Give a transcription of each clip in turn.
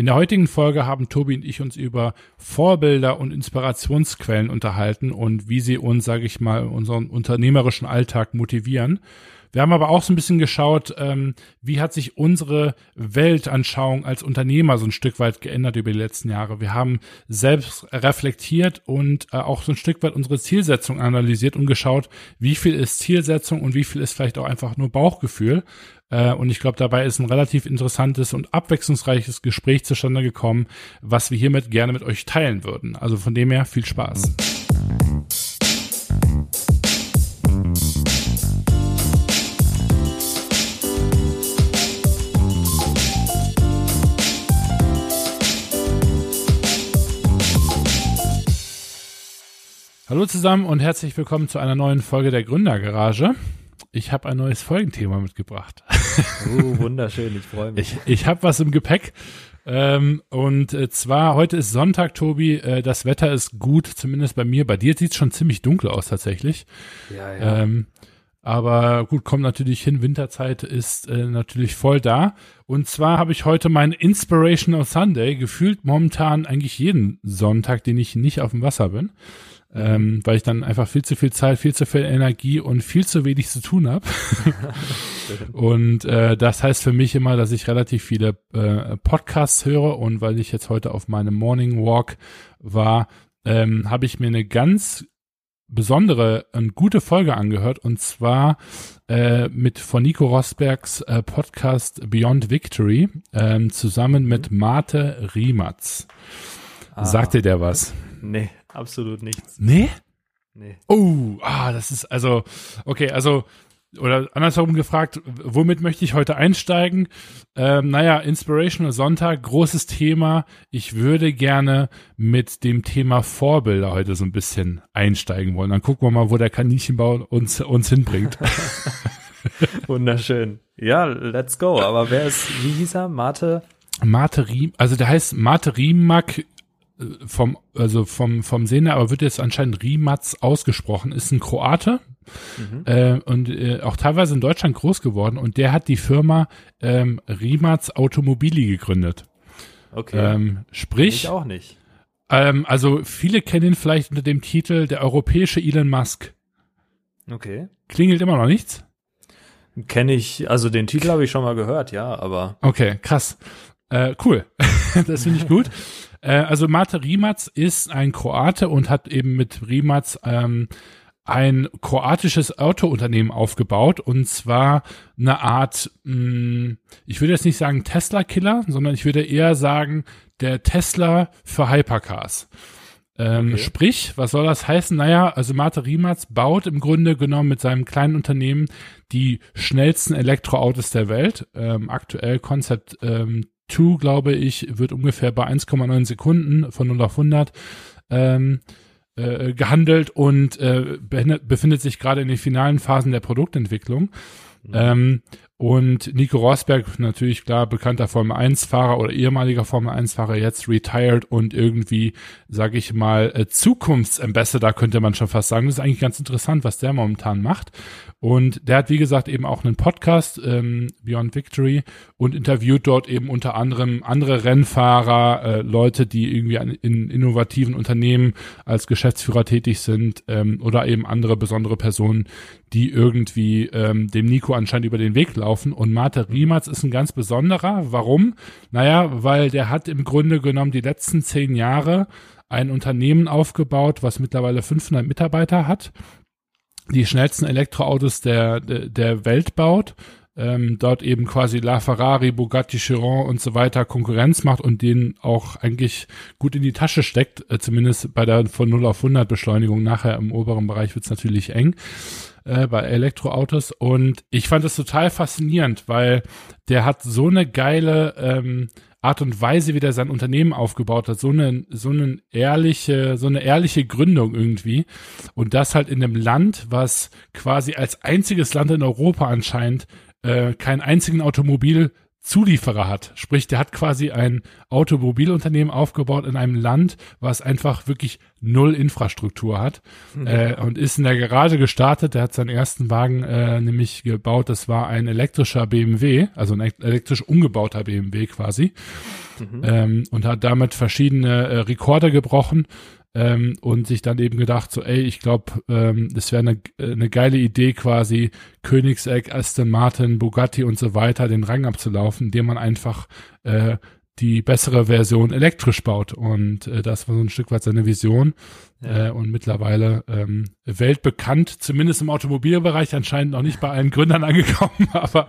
In der heutigen Folge haben Tobi und ich uns über Vorbilder und Inspirationsquellen unterhalten und wie sie uns, sage ich mal, unseren unternehmerischen Alltag motivieren. Wir haben aber auch so ein bisschen geschaut, ähm, wie hat sich unsere Weltanschauung als Unternehmer so ein Stück weit geändert über die letzten Jahre. Wir haben selbst reflektiert und äh, auch so ein Stück weit unsere Zielsetzung analysiert und geschaut, wie viel ist Zielsetzung und wie viel ist vielleicht auch einfach nur Bauchgefühl. Äh, und ich glaube, dabei ist ein relativ interessantes und abwechslungsreiches Gespräch zustande gekommen, was wir hiermit gerne mit euch teilen würden. Also von dem her viel Spaß. Hallo zusammen und herzlich willkommen zu einer neuen Folge der Gründergarage. Ich habe ein neues Folgenthema mitgebracht. Oh, wunderschön, ich freue mich. Ich, ich habe was im Gepäck. Ähm, und äh, zwar, heute ist Sonntag, Tobi. Äh, das Wetter ist gut, zumindest bei mir. Bei dir sieht es schon ziemlich dunkel aus tatsächlich. Ja, ja. Ähm, aber gut, kommt natürlich hin. Winterzeit ist äh, natürlich voll da. Und zwar habe ich heute meinen Inspirational Sunday gefühlt momentan eigentlich jeden Sonntag, den ich nicht auf dem Wasser bin ähm, weil ich dann einfach viel zu viel Zeit, viel zu viel Energie und viel zu wenig zu tun habe. und äh, das heißt für mich immer, dass ich relativ viele äh, Podcasts höre und weil ich jetzt heute auf meinem Morning Walk war, ähm, habe ich mir eine ganz besondere und gute Folge angehört und zwar äh, mit von Nico Rosbergs äh, Podcast Beyond Victory ähm, zusammen mit Mate Riematz. Ah. Sagte der was? Nee, absolut nichts. Nee? Nee. Oh, ah, das ist also, okay, also, oder andersherum gefragt, womit möchte ich heute einsteigen? Ähm, naja, Inspirational Sonntag, großes Thema. Ich würde gerne mit dem Thema Vorbilder heute so ein bisschen einsteigen wollen. Dann gucken wir mal, wo der Kaninchenbau uns, uns hinbringt. Wunderschön. Ja, let's go. Aber wer ist, wie hieß er? Mate? Mate Riem, also der heißt Mate Riemak vom, also vom, vom Sehner, aber wird jetzt anscheinend Rimatz ausgesprochen, ist ein Kroate mhm. äh, und äh, auch teilweise in Deutschland groß geworden und der hat die Firma ähm, Rimatz Automobili gegründet. Okay. Ähm, sprich. Ich auch nicht. Ähm, also viele kennen ihn vielleicht unter dem Titel der europäische Elon Musk. Okay. Klingelt immer noch nichts? Kenne ich, also den Titel habe ich schon mal gehört, ja, aber. Okay, krass. Äh, cool. das finde ich gut. Äh, also Mate Rimac ist ein Kroate und hat eben mit Rimac ähm, ein kroatisches Autounternehmen aufgebaut und zwar eine Art, mh, hm, ich würde jetzt nicht sagen Tesla-Killer, sondern ich würde eher sagen der Tesla für Hypercars. Ähm, okay. Sprich, was soll das heißen? Naja, also Mate Rimac baut im Grunde genommen mit seinem kleinen Unternehmen die schnellsten Elektroautos der Welt. Ähm, aktuell Concept ähm, 2, glaube ich, wird ungefähr bei 1,9 Sekunden von 0 auf 100 ähm, äh, gehandelt und äh, befindet sich gerade in den finalen Phasen der Produktentwicklung. Mhm. Ähm, und Nico Rosberg, natürlich klar, bekannter Formel 1-Fahrer oder ehemaliger Formel 1-Fahrer, jetzt retired und irgendwie, sage ich mal, äh, Zukunftsambassador könnte man schon fast sagen. Das ist eigentlich ganz interessant, was der momentan macht. Und der hat, wie gesagt, eben auch einen Podcast, ähm, Beyond Victory, und interviewt dort eben unter anderem andere Rennfahrer, äh, Leute, die irgendwie an, in innovativen Unternehmen als Geschäftsführer tätig sind, ähm, oder eben andere besondere Personen, die irgendwie ähm, dem Nico anscheinend über den Weg laufen. Und Mate Riematz ist ein ganz besonderer. Warum? Naja, weil der hat im Grunde genommen die letzten zehn Jahre ein Unternehmen aufgebaut, was mittlerweile 500 Mitarbeiter hat die schnellsten Elektroautos der, der, der Welt baut, ähm, dort eben quasi La Ferrari, Bugatti Chiron und so weiter Konkurrenz macht und den auch eigentlich gut in die Tasche steckt, äh, zumindest bei der von 0 auf 100 Beschleunigung. Nachher im oberen Bereich wird's natürlich eng äh, bei Elektroautos und ich fand das total faszinierend, weil der hat so eine geile ähm, Art und Weise, wie der sein Unternehmen aufgebaut hat, so eine, so eine ehrliche, so eine ehrliche Gründung irgendwie. Und das halt in einem Land, was quasi als einziges Land in Europa anscheinend äh, keinen einzigen Automobil Zulieferer hat. Sprich, der hat quasi ein Automobilunternehmen aufgebaut in einem Land, was einfach wirklich null Infrastruktur hat mhm. äh, und ist in der Garage gestartet. Der hat seinen ersten Wagen äh, nämlich gebaut. Das war ein elektrischer BMW, also ein elektrisch umgebauter BMW quasi mhm. ähm, und hat damit verschiedene äh, Rekorde gebrochen ähm, und sich dann eben gedacht, so, ey, ich glaube, ähm, das wäre eine, eine geile Idee quasi, Königsegg, Aston Martin, Bugatti und so weiter den Rang abzulaufen, indem man einfach äh, die bessere Version elektrisch baut. Und äh, das war so ein Stück weit seine Vision. Ja. Äh, und mittlerweile ähm, weltbekannt, zumindest im Automobilbereich, anscheinend noch nicht bei allen Gründern angekommen, aber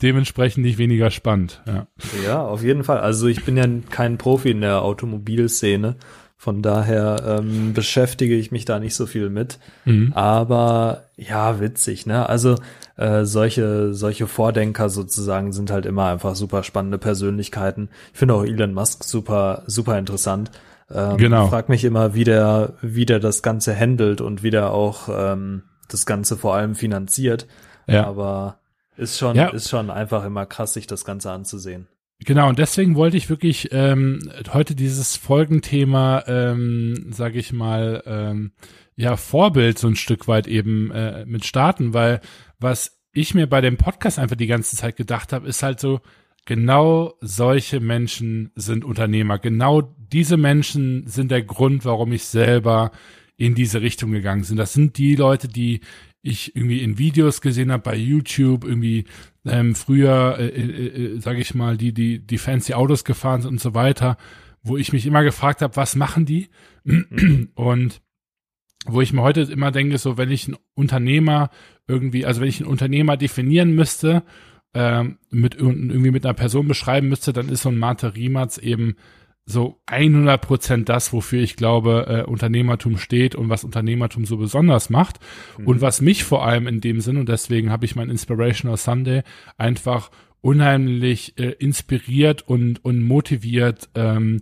dementsprechend nicht weniger spannend. Ja. ja, auf jeden Fall. Also ich bin ja kein Profi in der Automobilszene. Von daher ähm, beschäftige ich mich da nicht so viel mit. Mhm. Aber ja, witzig, ne? Also äh, solche, solche Vordenker sozusagen sind halt immer einfach super spannende Persönlichkeiten. Ich finde auch Elon Musk super, super interessant. Ähm, genau. Frag mich immer, wie der, wie der das Ganze handelt und wie der auch ähm, das Ganze vor allem finanziert. Ja. Aber ist schon, ja. ist schon einfach immer krass, sich das Ganze anzusehen. Genau, und deswegen wollte ich wirklich ähm, heute dieses Folgenthema, ähm, sage ich mal, ähm, ja, Vorbild so ein Stück weit eben äh, mit starten, weil was ich mir bei dem Podcast einfach die ganze Zeit gedacht habe, ist halt so, genau solche Menschen sind Unternehmer. Genau diese Menschen sind der Grund, warum ich selber in diese Richtung gegangen bin. Das sind die Leute, die ich irgendwie in Videos gesehen habe bei YouTube, irgendwie ähm, früher, äh, äh, äh, sage ich mal, die, die, die fancy Autos gefahren sind und so weiter, wo ich mich immer gefragt habe, was machen die? und wo ich mir heute immer denke, so wenn ich ein Unternehmer irgendwie, also wenn ich einen Unternehmer definieren müsste, ähm, mit irgendwie mit einer Person beschreiben müsste, dann ist so ein Mate Riematz eben so 100 Prozent das, wofür ich glaube, äh, Unternehmertum steht und was Unternehmertum so besonders macht. Mhm. Und was mich vor allem in dem Sinn, und deswegen habe ich mein Inspirational Sunday einfach unheimlich äh, inspiriert und, und motiviert, ähm,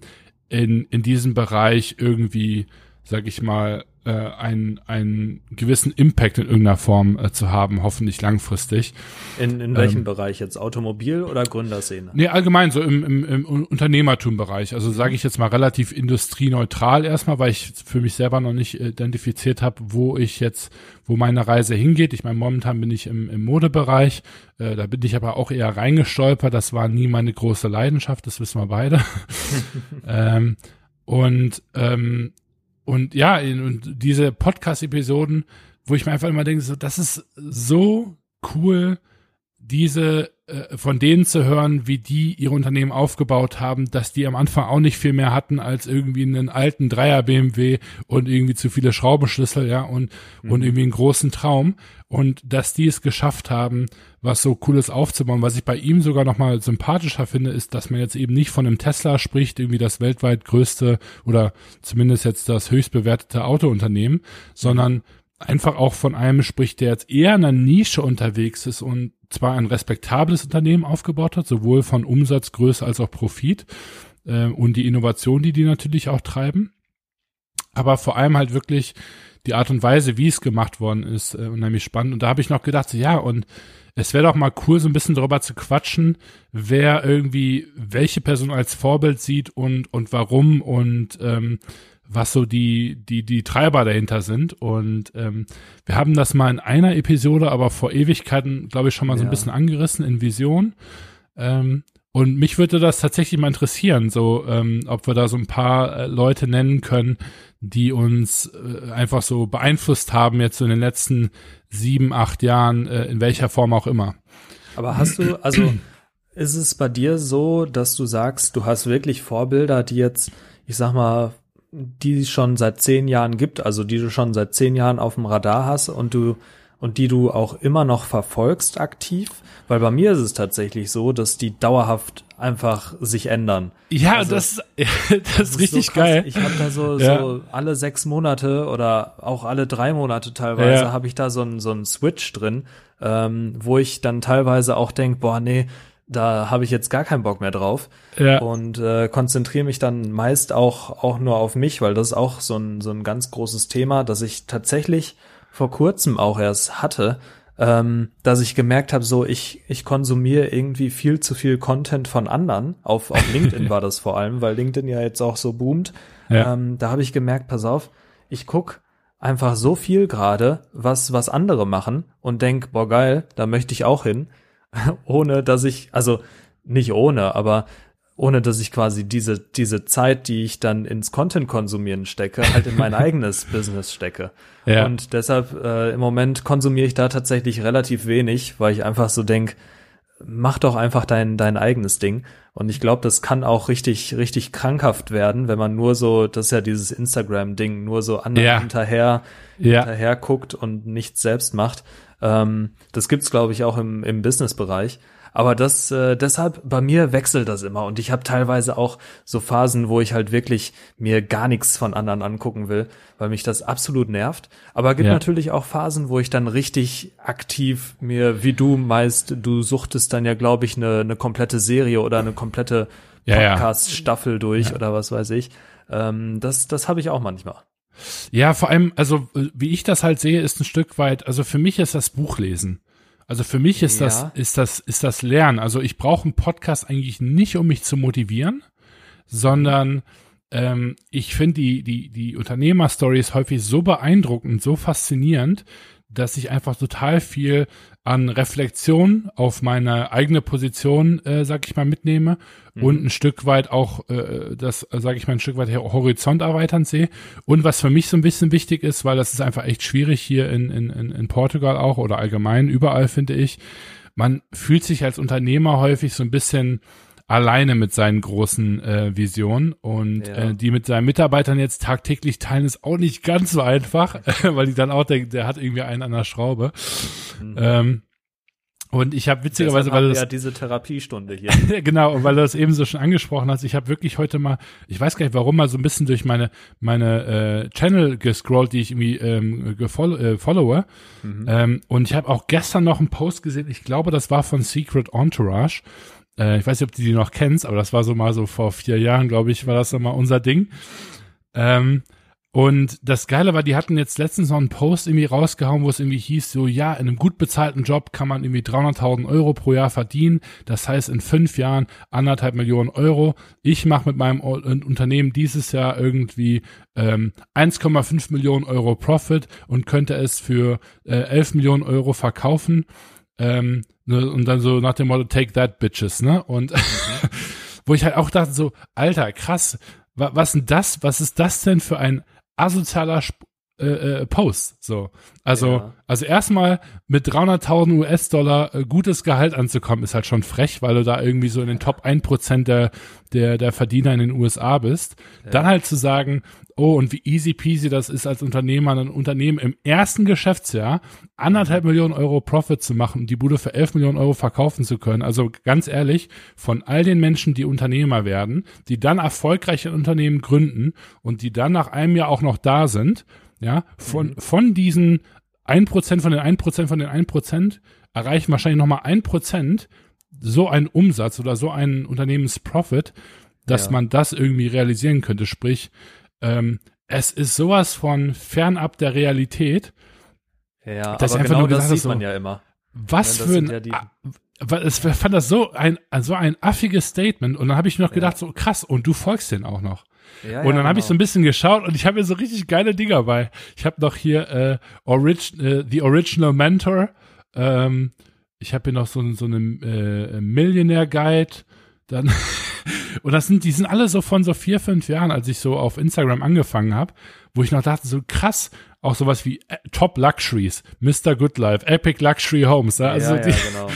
in, in diesem Bereich irgendwie, sag ich mal, äh, einen, einen gewissen Impact in irgendeiner Form äh, zu haben, hoffentlich langfristig. In, in welchem ähm, Bereich jetzt? Automobil oder Gründerszene? Nee, allgemein so im, im, im Unternehmertum-Bereich. Also sage ich jetzt mal relativ industrieneutral erstmal, weil ich für mich selber noch nicht identifiziert habe, wo ich jetzt, wo meine Reise hingeht. Ich meine, momentan bin ich im, im Modebereich, äh, da bin ich aber auch eher reingestolpert. Das war nie meine große Leidenschaft, das wissen wir beide. ähm, und ähm, und ja, und diese Podcast-Episoden, wo ich mir einfach immer denke, so, das ist so cool, diese äh, von denen zu hören, wie die ihre Unternehmen aufgebaut haben, dass die am Anfang auch nicht viel mehr hatten als irgendwie einen alten Dreier BMW und irgendwie zu viele Schraubenschlüssel, ja, und, mhm. und irgendwie einen großen Traum. Und dass die es geschafft haben, was so cooles aufzubauen. Was ich bei ihm sogar nochmal sympathischer finde, ist, dass man jetzt eben nicht von einem Tesla spricht, irgendwie das weltweit größte oder zumindest jetzt das höchst bewertete Autounternehmen, sondern einfach auch von einem spricht, der jetzt eher in einer Nische unterwegs ist und zwar ein respektables Unternehmen aufgebaut hat, sowohl von Umsatzgröße als auch Profit äh, und die Innovation, die die natürlich auch treiben, aber vor allem halt wirklich die Art und Weise, wie es gemacht worden ist, äh, unheimlich spannend. Und da habe ich noch gedacht, so, ja, und es wäre doch mal cool, so ein bisschen darüber zu quatschen, wer irgendwie welche Person als Vorbild sieht und und warum und ähm, was so die, die, die Treiber dahinter sind. Und ähm, wir haben das mal in einer Episode, aber vor Ewigkeiten, glaube ich, schon mal so ein bisschen angerissen in Vision. Ähm, und mich würde das tatsächlich mal interessieren, so ähm, ob wir da so ein paar äh, Leute nennen können, die uns äh, einfach so beeinflusst haben jetzt so in den letzten sieben, acht Jahren, äh, in welcher Form auch immer. Aber hast du, also ist es bei dir so, dass du sagst, du hast wirklich Vorbilder, die jetzt, ich sag mal, die es schon seit zehn Jahren gibt, also die du schon seit zehn Jahren auf dem Radar hast und du und die du auch immer noch verfolgst aktiv? Weil bei mir ist es tatsächlich so, dass die dauerhaft einfach sich ändern. Ja, also, das, das, ist richtig so geil. Ich habe da so, ja. so alle sechs Monate oder auch alle drei Monate teilweise ja. habe ich da so einen so einen Switch drin, ähm, wo ich dann teilweise auch denk, boah, nee, da habe ich jetzt gar keinen Bock mehr drauf ja. und äh, konzentriere mich dann meist auch auch nur auf mich, weil das ist auch so ein so ein ganz großes Thema, dass ich tatsächlich vor kurzem auch erst hatte, ähm, dass ich gemerkt habe, so ich, ich konsumiere irgendwie viel zu viel Content von anderen. Auf, auf LinkedIn war das vor allem, weil LinkedIn ja jetzt auch so boomt. Ja. Ähm, da habe ich gemerkt, pass auf, ich guck einfach so viel gerade, was, was andere machen und denk, boah geil, da möchte ich auch hin, ohne dass ich, also nicht ohne, aber ohne dass ich quasi diese, diese Zeit, die ich dann ins Content konsumieren stecke, halt in mein eigenes Business stecke. Ja. Und deshalb äh, im Moment konsumiere ich da tatsächlich relativ wenig, weil ich einfach so denk, mach doch einfach dein, dein eigenes Ding. Und ich glaube, das kann auch richtig, richtig krankhaft werden, wenn man nur so, das ist ja dieses Instagram-Ding, nur so anderen ja. hinterher, ja. hinterher guckt und nichts selbst macht. Ähm, das gibt's, glaube ich, auch im, im Business-Bereich. Aber das äh, deshalb bei mir wechselt das immer und ich habe teilweise auch so Phasen, wo ich halt wirklich mir gar nichts von anderen angucken will, weil mich das absolut nervt. Aber gibt ja. natürlich auch Phasen, wo ich dann richtig aktiv mir, wie du meist, du suchtest dann ja, glaube ich, eine, eine komplette Serie oder eine komplette Podcast-Staffel durch ja. oder was weiß ich. Ähm, das das habe ich auch manchmal. Ja, vor allem, also wie ich das halt sehe, ist ein Stück weit, also für mich ist das Buchlesen. Also für mich ist ja. das, ist das, ist das Lernen. Also ich brauche einen Podcast eigentlich nicht, um mich zu motivieren, sondern ähm, ich finde die, die, die Unternehmerstories häufig so beeindruckend, so faszinierend, dass ich einfach total viel an Reflexion auf meine eigene Position, äh, sag ich mal, mitnehme mhm. und ein Stück weit auch äh, das, äh, sag ich mal, ein Stück weit Horizont erweitern sehe. Und was für mich so ein bisschen wichtig ist, weil das ist einfach echt schwierig hier in, in, in Portugal auch oder allgemein überall, finde ich. Man fühlt sich als Unternehmer häufig so ein bisschen alleine mit seinen großen äh, Visionen und ja. äh, die mit seinen Mitarbeitern jetzt tagtäglich teilen, ist auch nicht ganz so einfach, weil die dann auch denken, der hat irgendwie einen an der Schraube. Mhm. Ähm, und ich habe witzigerweise, weil das ja diese Therapiestunde hier. genau, und weil du das eben so schon angesprochen hast, ich habe wirklich heute mal, ich weiß gar nicht warum, mal so ein bisschen durch meine meine äh, Channel gescrollt, die ich irgendwie ähm, gefollow, äh, followe. Mhm. Ähm, und ich habe auch gestern noch einen Post gesehen, ich glaube, das war von Secret Entourage. Äh, ich weiß nicht, ob du die noch kennst, aber das war so mal so vor vier Jahren, glaube ich, war das so mal unser Ding. Ähm, und das Geile war, die hatten jetzt letztens noch einen Post irgendwie rausgehauen, wo es irgendwie hieß, so ja, in einem gut bezahlten Job kann man irgendwie 300.000 Euro pro Jahr verdienen. Das heißt in fünf Jahren anderthalb Millionen Euro. Ich mache mit meinem Unternehmen dieses Jahr irgendwie ähm, 1,5 Millionen Euro Profit und könnte es für äh, 11 Millionen Euro verkaufen. Ähm, ne, und dann so nach dem Motto, take that, bitches, ne? Und mhm. wo ich halt auch dachte, so, Alter, krass, wa was denn das, was ist das denn für ein asozialer Sp äh, äh, Post. So. Also, ja. also erstmal mit 300.000 US-Dollar äh, gutes Gehalt anzukommen, ist halt schon frech, weil du da irgendwie so in den Top 1% der, der, der Verdiener in den USA bist. Ja. Dann halt zu sagen, oh, und wie easy peasy das ist als Unternehmer, ein Unternehmen im ersten Geschäftsjahr anderthalb Millionen Euro Profit zu machen und die Bude für 11 Millionen Euro verkaufen zu können. Also ganz ehrlich, von all den Menschen, die Unternehmer werden, die dann erfolgreiche Unternehmen gründen und die dann nach einem Jahr auch noch da sind, ja, von, mhm. von diesen ein Prozent von den ein Prozent von den ein Prozent erreichen wahrscheinlich nochmal ein Prozent so einen Umsatz oder so einen Unternehmensprofit, dass ja. man das irgendwie realisieren könnte. Sprich, ähm, es ist sowas von fernab der Realität. Ja, aber genau das sieht so, man ja immer. Was ja, für ein, ja ich fand das so ein, so ein affiges Statement und dann habe ich mir noch gedacht, so krass, und du folgst den auch noch. Ja, und dann ja, habe ich so ein genau. bisschen geschaut und ich habe mir so richtig geile Dinger bei. Ich habe noch hier äh, Orig äh, The Original Mentor. Ähm, ich habe hier noch so, so einen äh, Millionaire Guide. Dann und das sind, die sind alle so von so vier, fünf Jahren, als ich so auf Instagram angefangen habe, wo ich noch dachte, so krass, auch sowas wie äh, Top Luxuries, Mr. Good Life, Epic Luxury Homes. Ja, also ja, die, genau.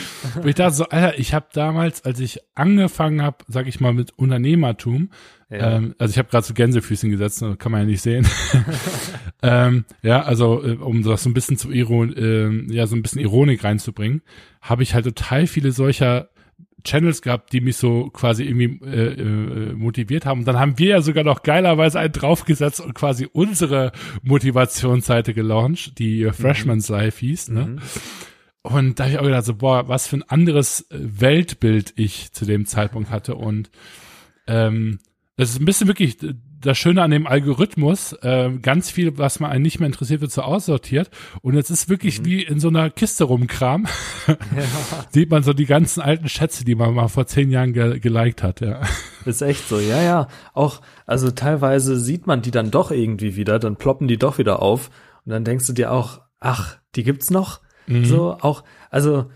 wo ich dachte so, Alter, ich habe damals, als ich angefangen habe, sag ich mal, mit Unternehmertum, ja. ähm, also ich habe gerade so Gänsefüßchen gesetzt, kann man ja nicht sehen. ähm, ja, also äh, um das so ein bisschen zu Iron, äh, ja, so ein bisschen Ironik reinzubringen, habe ich halt total viele solcher Channels gehabt, die mich so quasi irgendwie äh, äh, motiviert haben. Und dann haben wir ja sogar noch geilerweise einen draufgesetzt und quasi unsere Motivationsseite gelauncht, die äh, Freshman's mhm. Life hieß. Ne? Mhm. Und da habe ich auch gedacht, so, boah, was für ein anderes Weltbild ich zu dem Zeitpunkt hatte. Und ähm, das ist ein bisschen wirklich das Schöne an dem Algorithmus, äh, ganz viel, was man einen nicht mehr interessiert, wird so aussortiert. Und jetzt ist wirklich mhm. wie in so einer Kiste rumkram. Ja. Sieht man so die ganzen alten Schätze, die man mal vor zehn Jahren ge geliked hat, ja. Ist echt so, ja, ja. Auch, also teilweise sieht man die dann doch irgendwie wieder, dann ploppen die doch wieder auf. Und dann denkst du dir auch, ach, die gibt's noch? Mhm. So, auch, also,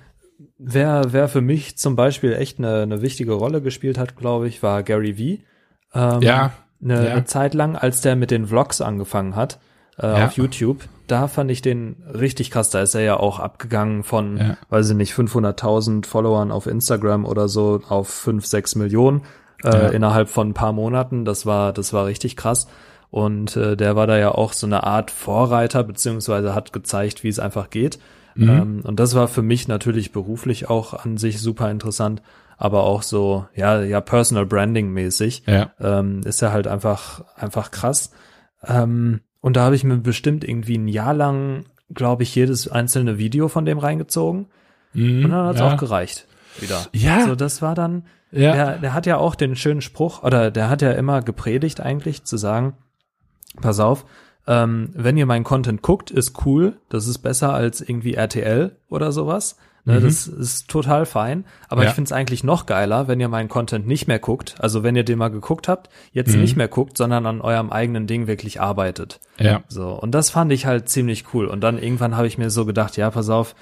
wer, wer für mich zum Beispiel echt eine, eine wichtige Rolle gespielt hat, glaube ich, war Gary Vee. Ähm, ja. Eine, ja. Zeit lang, als der mit den Vlogs angefangen hat äh, ja. auf YouTube, da fand ich den richtig krass. Da ist er ja auch abgegangen von, ja. weiß ich nicht, 500.000 Followern auf Instagram oder so auf 5, 6 Millionen äh, innerhalb von ein paar Monaten. Das war, das war richtig krass. Und äh, der war da ja auch so eine Art Vorreiter, beziehungsweise hat gezeigt, wie es einfach geht. Mhm. Ähm, und das war für mich natürlich beruflich auch an sich super interessant aber auch so, ja, ja, Personal Branding mäßig, ja. ähm, ist ja halt einfach, einfach krass. Ähm, und da habe ich mir bestimmt irgendwie ein Jahr lang, glaube ich, jedes einzelne Video von dem reingezogen. Mhm, und dann hat's ja. auch gereicht. Wieder. Ja. So, das war dann, ja. der, der hat ja auch den schönen Spruch, oder der hat ja immer gepredigt eigentlich, zu sagen, pass auf, ähm, wenn ihr meinen Content guckt, ist cool, das ist besser als irgendwie RTL oder sowas. Ne, mhm. Das ist total fein. Aber ja. ich finde es eigentlich noch geiler, wenn ihr meinen Content nicht mehr guckt. Also wenn ihr den mal geguckt habt, jetzt mhm. nicht mehr guckt, sondern an eurem eigenen Ding wirklich arbeitet. Ja. So. Und das fand ich halt ziemlich cool. Und dann irgendwann habe ich mir so gedacht, ja, pass auf,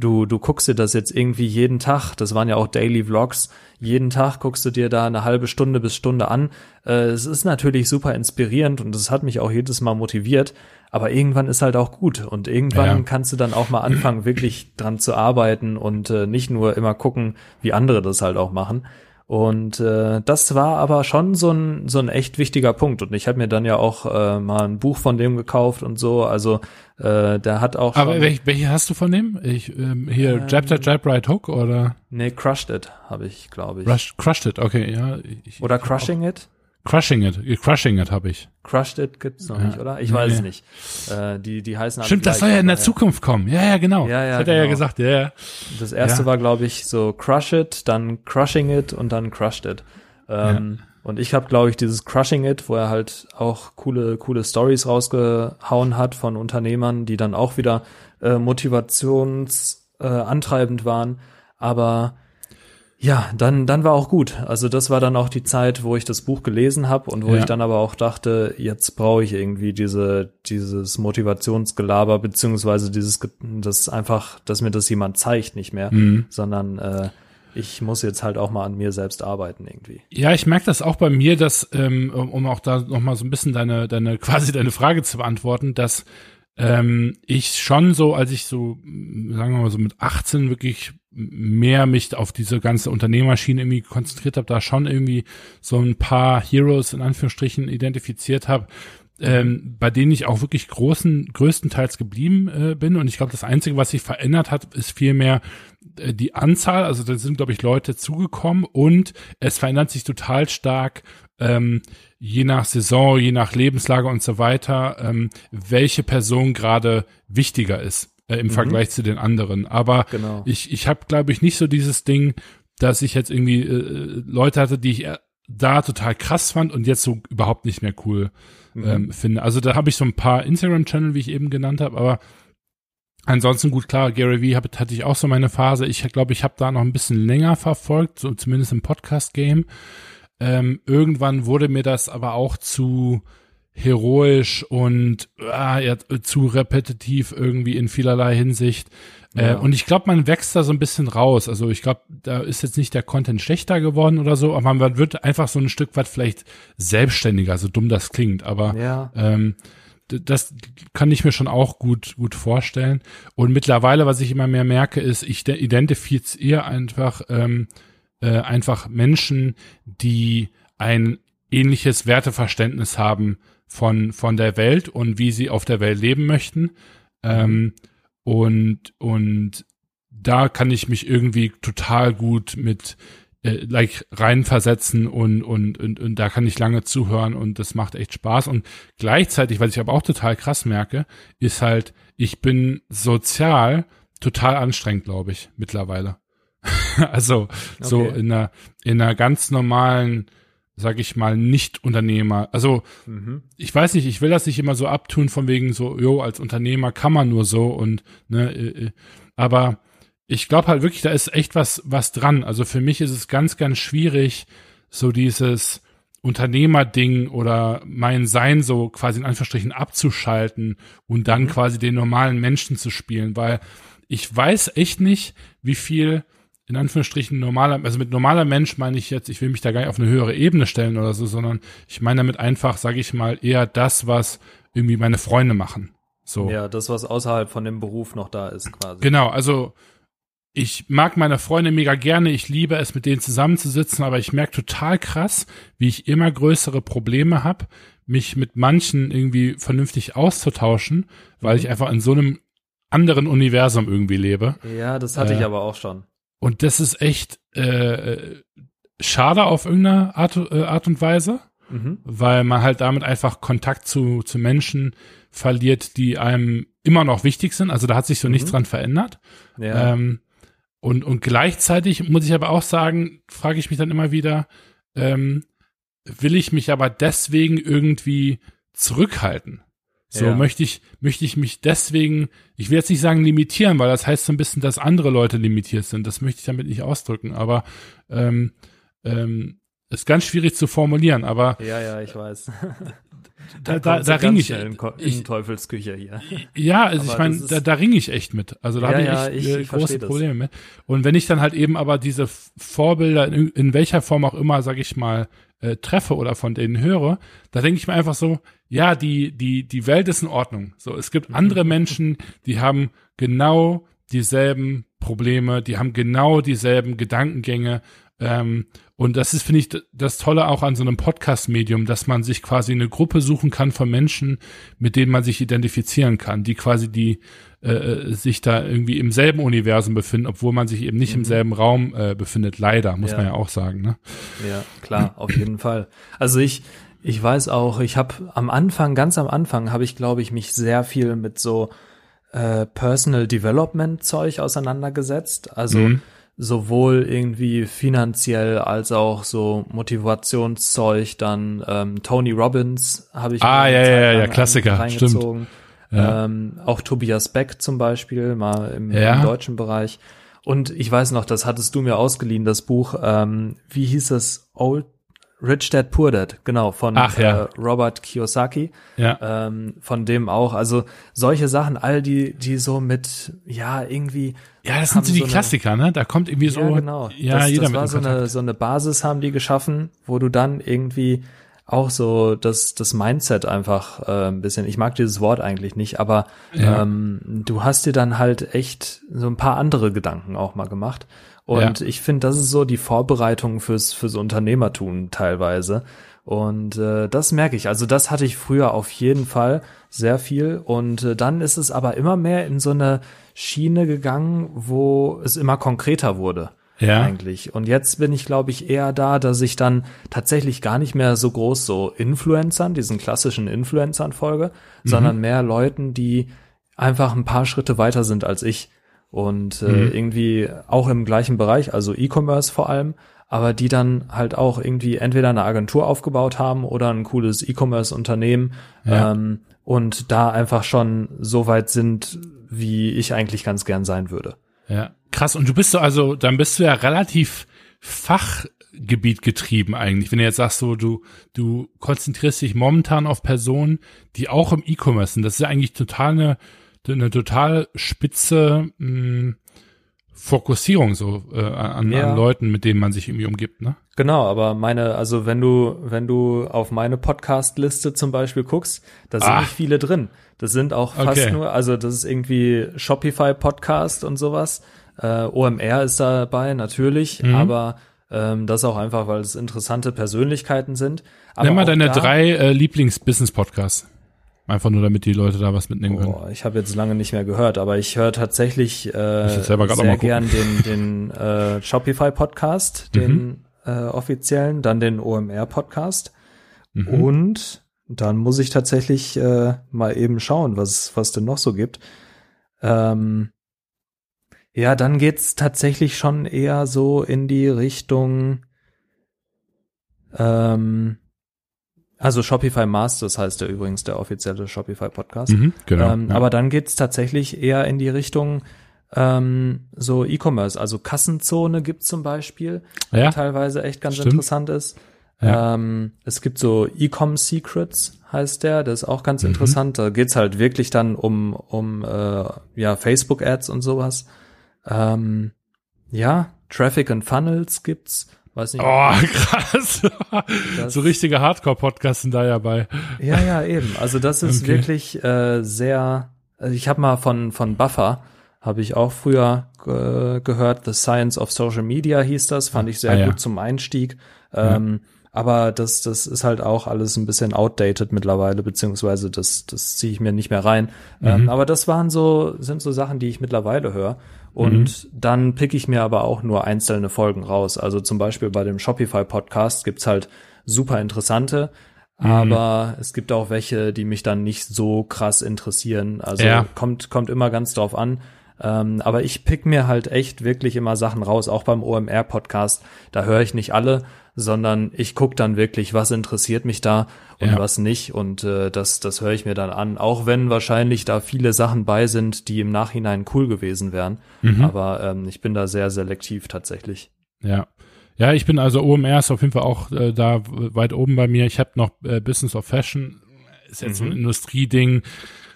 du, du guckst dir das jetzt irgendwie jeden Tag, das waren ja auch Daily Vlogs, jeden Tag guckst du dir da eine halbe Stunde bis Stunde an. Äh, es ist natürlich super inspirierend und es hat mich auch jedes Mal motiviert, aber irgendwann ist halt auch gut und irgendwann ja. kannst du dann auch mal anfangen, wirklich dran zu arbeiten und äh, nicht nur immer gucken, wie andere das halt auch machen. Und äh, das war aber schon so ein, so ein echt wichtiger Punkt. Und ich habe mir dann ja auch äh, mal ein Buch von dem gekauft und so. Also äh, der hat auch. Aber welche, welche hast du von dem? Ich, ähm, hier ähm, Jab Jab Jab Right Hook oder? Nee, Crushed It habe ich, glaube ich. Rush, crushed It, okay, ja. Ich, oder Crushing It? Crushing It, Crushing It habe ich. Crushed It gibt's noch ja. nicht, oder? Ich weiß es nicht. Äh, die, die heißen Stimmt, das soll ja in der ja. Zukunft kommen. Ja, ja, genau. Ja, ja, das hat genau. er ja genau. gesagt, ja, ja. Das erste ja. war, glaube ich, so Crush It, dann Crushing It und dann Crushed It. Ähm, und ich habe, glaube ich, dieses Crushing It, wo er halt auch coole, coole Stories rausgehauen hat von Unternehmern, die dann auch wieder äh, motivationsantreibend äh, waren. Aber ja, dann, dann war auch gut. Also das war dann auch die Zeit, wo ich das Buch gelesen habe und wo ja. ich dann aber auch dachte, jetzt brauche ich irgendwie diese, dieses Motivationsgelaber, beziehungsweise dieses, das einfach, dass mir das jemand zeigt, nicht mehr, mhm. sondern äh, ich muss jetzt halt auch mal an mir selbst arbeiten irgendwie. Ja, ich merke das auch bei mir, dass, ähm, um auch da nochmal so ein bisschen deine, deine, quasi deine Frage zu beantworten, dass ähm, ich schon so, als ich so, sagen wir mal so mit 18 wirklich mehr mich auf diese ganze Unternehmerschiene irgendwie konzentriert habe, da schon irgendwie so ein paar Heroes in Anführungsstrichen identifiziert habe, ähm, bei denen ich auch wirklich großen, größtenteils geblieben äh, bin. Und ich glaube, das Einzige, was sich verändert hat, ist vielmehr äh, die Anzahl. Also da sind, glaube ich, Leute zugekommen und es verändert sich total stark, ähm, je nach Saison, je nach Lebenslage und so weiter, ähm, welche Person gerade wichtiger ist äh, im mhm. Vergleich zu den anderen. Aber genau. ich, ich habe, glaube ich, nicht so dieses Ding, dass ich jetzt irgendwie äh, Leute hatte, die ich äh, da total krass fand und jetzt so überhaupt nicht mehr cool mhm. ähm, finde. Also da habe ich so ein paar Instagram-Channel, wie ich eben genannt habe, aber ansonsten gut klar, Gary Vee hab, hatte ich auch so meine Phase. Ich glaube, ich habe da noch ein bisschen länger verfolgt, so zumindest im Podcast-Game. Ähm, irgendwann wurde mir das aber auch zu heroisch und ah, ja, zu repetitiv irgendwie in vielerlei Hinsicht. Äh, ja. Äh, und ich glaube, man wächst da so ein bisschen raus. Also ich glaube, da ist jetzt nicht der Content schlechter geworden oder so, aber man wird einfach so ein Stück weit vielleicht selbstständiger, so dumm das klingt. Aber ja. ähm, das kann ich mir schon auch gut, gut vorstellen. Und mittlerweile, was ich immer mehr merke, ist, ich identifiziere einfach, ähm, äh, einfach Menschen, die ein ähnliches Werteverständnis haben von, von der Welt und wie sie auf der Welt leben möchten. Ähm, und, und da kann ich mich irgendwie total gut mit äh, like reinversetzen und, und, und, und da kann ich lange zuhören und das macht echt Spaß. Und gleichzeitig, was ich aber auch total krass merke, ist halt, ich bin sozial total anstrengend, glaube ich, mittlerweile. also okay. so in einer, in einer ganz normalen sag ich mal, Nicht-Unternehmer. Also, Mhm. ich weiß nicht, ich will das nicht immer so abtun, von wegen so, jo, als Unternehmer kann man nur so und, ne, äh, äh, aber ich glaube halt wirklich, da ist echt was, was dran. Also für mich ist es ganz, ganz schwierig, so dieses Unternehmerding oder mein Sein so quasi in Anführungsstrichen abzuschalten und dann Mhm. quasi den normalen Menschen zu spielen, weil ich weiß echt nicht, wie viel in Anführungsstrichen normaler, also mit normaler Mensch meine ich jetzt, ich will mich da gar nicht auf eine höhere Ebene stellen oder so, sondern ich meine damit einfach, sage ich mal, eher das, was irgendwie meine Freunde machen. So. Ja, das, was außerhalb von dem Beruf noch da ist, quasi. Genau, also ich mag meine Freunde mega gerne, ich liebe es, mit denen zusammenzusitzen, aber ich merke total krass, wie ich immer größere Probleme habe, mich mit manchen irgendwie vernünftig auszutauschen, weil ich einfach in so einem anderen Universum irgendwie lebe. Ja, das hatte ich Äh, aber auch schon. Und das ist echt äh, schade auf irgendeine Art, äh, Art und Weise, Mhm. weil man halt damit einfach Kontakt zu, zu Menschen verliert, die einem immer noch wichtig sind. Also da hat sich so nichts Mhm. dran verändert. Ja. Ähm, und, und gleichzeitig muss ich aber auch sagen, frage ich mich dann immer wieder, ähm, will ich mich aber deswegen irgendwie zurückhalten? So Ja. möchte ich, möchte ich mich deswegen, ich will jetzt nicht sagen limitieren, weil das heißt so ein bisschen, dass andere Leute limitiert sind. Das möchte ich damit nicht ausdrücken, aber ähm, ähm, ist ganz schwierig zu formulieren, aber ja, ja, ich weiß. da, da, da ganz ring ich, in, in ich Teufelsküche hier. Ja, also ich meine, da, da ringe ich echt mit. Also da Ja, habe ich ja, echt ich- äh, ich große das. Probleme mit. Und wenn ich dann halt eben aber diese Vorbilder in, in welcher Form auch immer, sag ich mal, äh, treffe oder von denen höre, da denke ich mir einfach so, ja, die, die, die Welt ist in Ordnung. So, es gibt andere Menschen, die haben genau dieselben Probleme, die haben genau dieselben Gedankengänge. Ähm, und das ist, finde ich, das Tolle auch an so einem Podcast-Medium, dass man sich quasi eine Gruppe suchen kann von Menschen, mit denen man sich identifizieren kann, die quasi die äh, äh, sich da irgendwie im selben Universum befinden, obwohl man sich eben nicht im selben Raum äh, befindet. Leider, muss Ja. man ja auch sagen. Ne? Ja, klar, auf jeden Fall. Also ich, ich weiß auch, ich habe am Anfang, ganz am Anfang, habe ich, glaube ich, mich sehr viel mit so äh, Personal Development Zeug auseinandergesetzt. Also Mhm. Sowohl irgendwie finanziell als auch so Motivationszeug. Dann ähm, Tony Robbins habe ich Ah, ja, ja, ja, Klassiker, reingezogen. Ja. Ähm, auch Tobias Beck zum Beispiel, mal im, Ja. im deutschen Bereich. Und ich weiß noch, das hattest du mir ausgeliehen, das Buch, ähm, wie hieß es? Old Rich Dad Poor Dad, genau, von Ach, ja. äh, Robert Kiyosaki, Ja. ähm, von dem auch. Also solche Sachen, all die, die so mit, ja, irgendwie. Ja, das sind so die eine- Klassiker, ne? Da kommt irgendwie so, ja, genau. ja, das, jeder das war so eine, so eine Basis haben die geschaffen, wo du dann irgendwie auch so das, das Mindset einfach äh, ein bisschen, ich mag dieses Wort eigentlich nicht, aber Ja. ähm, du hast dir dann halt echt so ein paar andere Gedanken auch mal gemacht. Und Ja. ich finde, das ist so die Vorbereitung fürs, fürs Unternehmertum teilweise. Und äh, das merke ich. Also das hatte ich früher auf jeden Fall sehr viel. Und äh, dann ist es aber immer mehr in so eine Schiene gegangen, wo es immer konkreter wurde Ja. eigentlich. Und jetzt bin ich, glaube ich, eher da, dass ich dann tatsächlich gar nicht mehr so groß so Influencern, diesen klassischen Influencern folge, sondern mehr Leuten, die einfach ein paar Schritte weiter sind als ich. Und äh, irgendwie auch im gleichen Bereich, also E-Commerce vor allem, aber die dann halt auch irgendwie entweder eine Agentur aufgebaut haben oder ein cooles E-Commerce-Unternehmen Ja. ähm, und da einfach schon so weit sind, wie ich eigentlich ganz gern sein würde. Ja, krass. Und du bist so, also, dann bist du ja relativ Fachgebiet getrieben eigentlich. Wenn du jetzt sagst, so, du, du konzentrierst dich momentan auf Personen, die auch im E-Commerce sind. Das ist ja eigentlich total eine, eine total spitze mh, Fokussierung so äh, an, Ja. an Leuten, mit denen man sich irgendwie umgibt, ne? Genau, aber meine, also wenn du, wenn du auf meine Podcast-Liste zum Beispiel guckst, da sind Ah. nicht viele drin. Das sind auch fast Okay. nur, also das ist irgendwie Shopify-Podcast und sowas. Äh, OMR ist dabei, natürlich, Mhm. aber ähm, das auch einfach, weil es interessante Persönlichkeiten sind. Aber Nimm mal deine drei äh, Lieblings-Business-Podcasts. Einfach nur, damit die Leute da was mitnehmen können. Boah, ich habe jetzt lange nicht mehr gehört, aber ich höre tatsächlich äh, sehr gern den, den äh, Shopify Podcast, den Mhm. äh, offiziellen, dann den OMR Podcast Mhm. und dann muss ich tatsächlich äh, mal eben schauen, was was denn noch so gibt. Ähm, ja, dann geht's tatsächlich schon eher so in die Richtung Ähm, also Shopify Masters heißt der übrigens der offizielle Shopify Podcast. Mhm, genau. Ähm, ja. Aber dann geht's tatsächlich eher in die Richtung ähm, so E-Commerce. Also Kassenzone gibt's zum Beispiel, Ja. der teilweise echt ganz Stimmt. interessant ist. Ja. Ähm, es gibt so E-Com Secrets, heißt der, das ist auch ganz Mhm. interessant. Da geht's halt wirklich dann um, um äh, ja, Facebook-Ads und sowas. Ähm, ja, Traffic and Funnels gibt's. Weiß nicht. Oh, krass. So richtige Hardcore-Podcasts sind da ja bei. Ja, ja, eben. Also das ist Okay. wirklich äh, sehr. Also ich habe mal von von Buffer habe ich auch früher äh, gehört. The Science of Social Media hieß das. Fand ich sehr Ah, ja. gut zum Einstieg. Ähm, Aber das das ist halt auch alles ein bisschen outdated mittlerweile, beziehungsweise das das ziehe ich mir nicht mehr rein. Ähm, aber das waren so sind so Sachen, die ich mittlerweile höre. Und dann pick ich mir aber auch nur einzelne Folgen raus. Also zum Beispiel bei dem Shopify Podcast gibt's halt super interessante, aber es gibt auch welche, die mich dann nicht so krass interessieren. Also Ja. kommt, kommt immer ganz drauf an. Ähm, aber ich pick mir halt echt wirklich immer Sachen raus, auch beim OMR-Podcast. Da höre ich nicht alle, sondern ich guck dann wirklich, was interessiert mich da und Ja. was nicht. Und äh, das, das höre ich mir dann an. Auch wenn wahrscheinlich da viele Sachen bei sind, die im Nachhinein cool gewesen wären. Mhm. Aber ähm, ich bin da sehr selektiv tatsächlich. Ja. Ja, ich bin also OMR ist auf jeden Fall auch äh, da weit oben bei mir. Ich habe noch äh, Business of Fashion, ist jetzt so ein Mhm. Industrieding.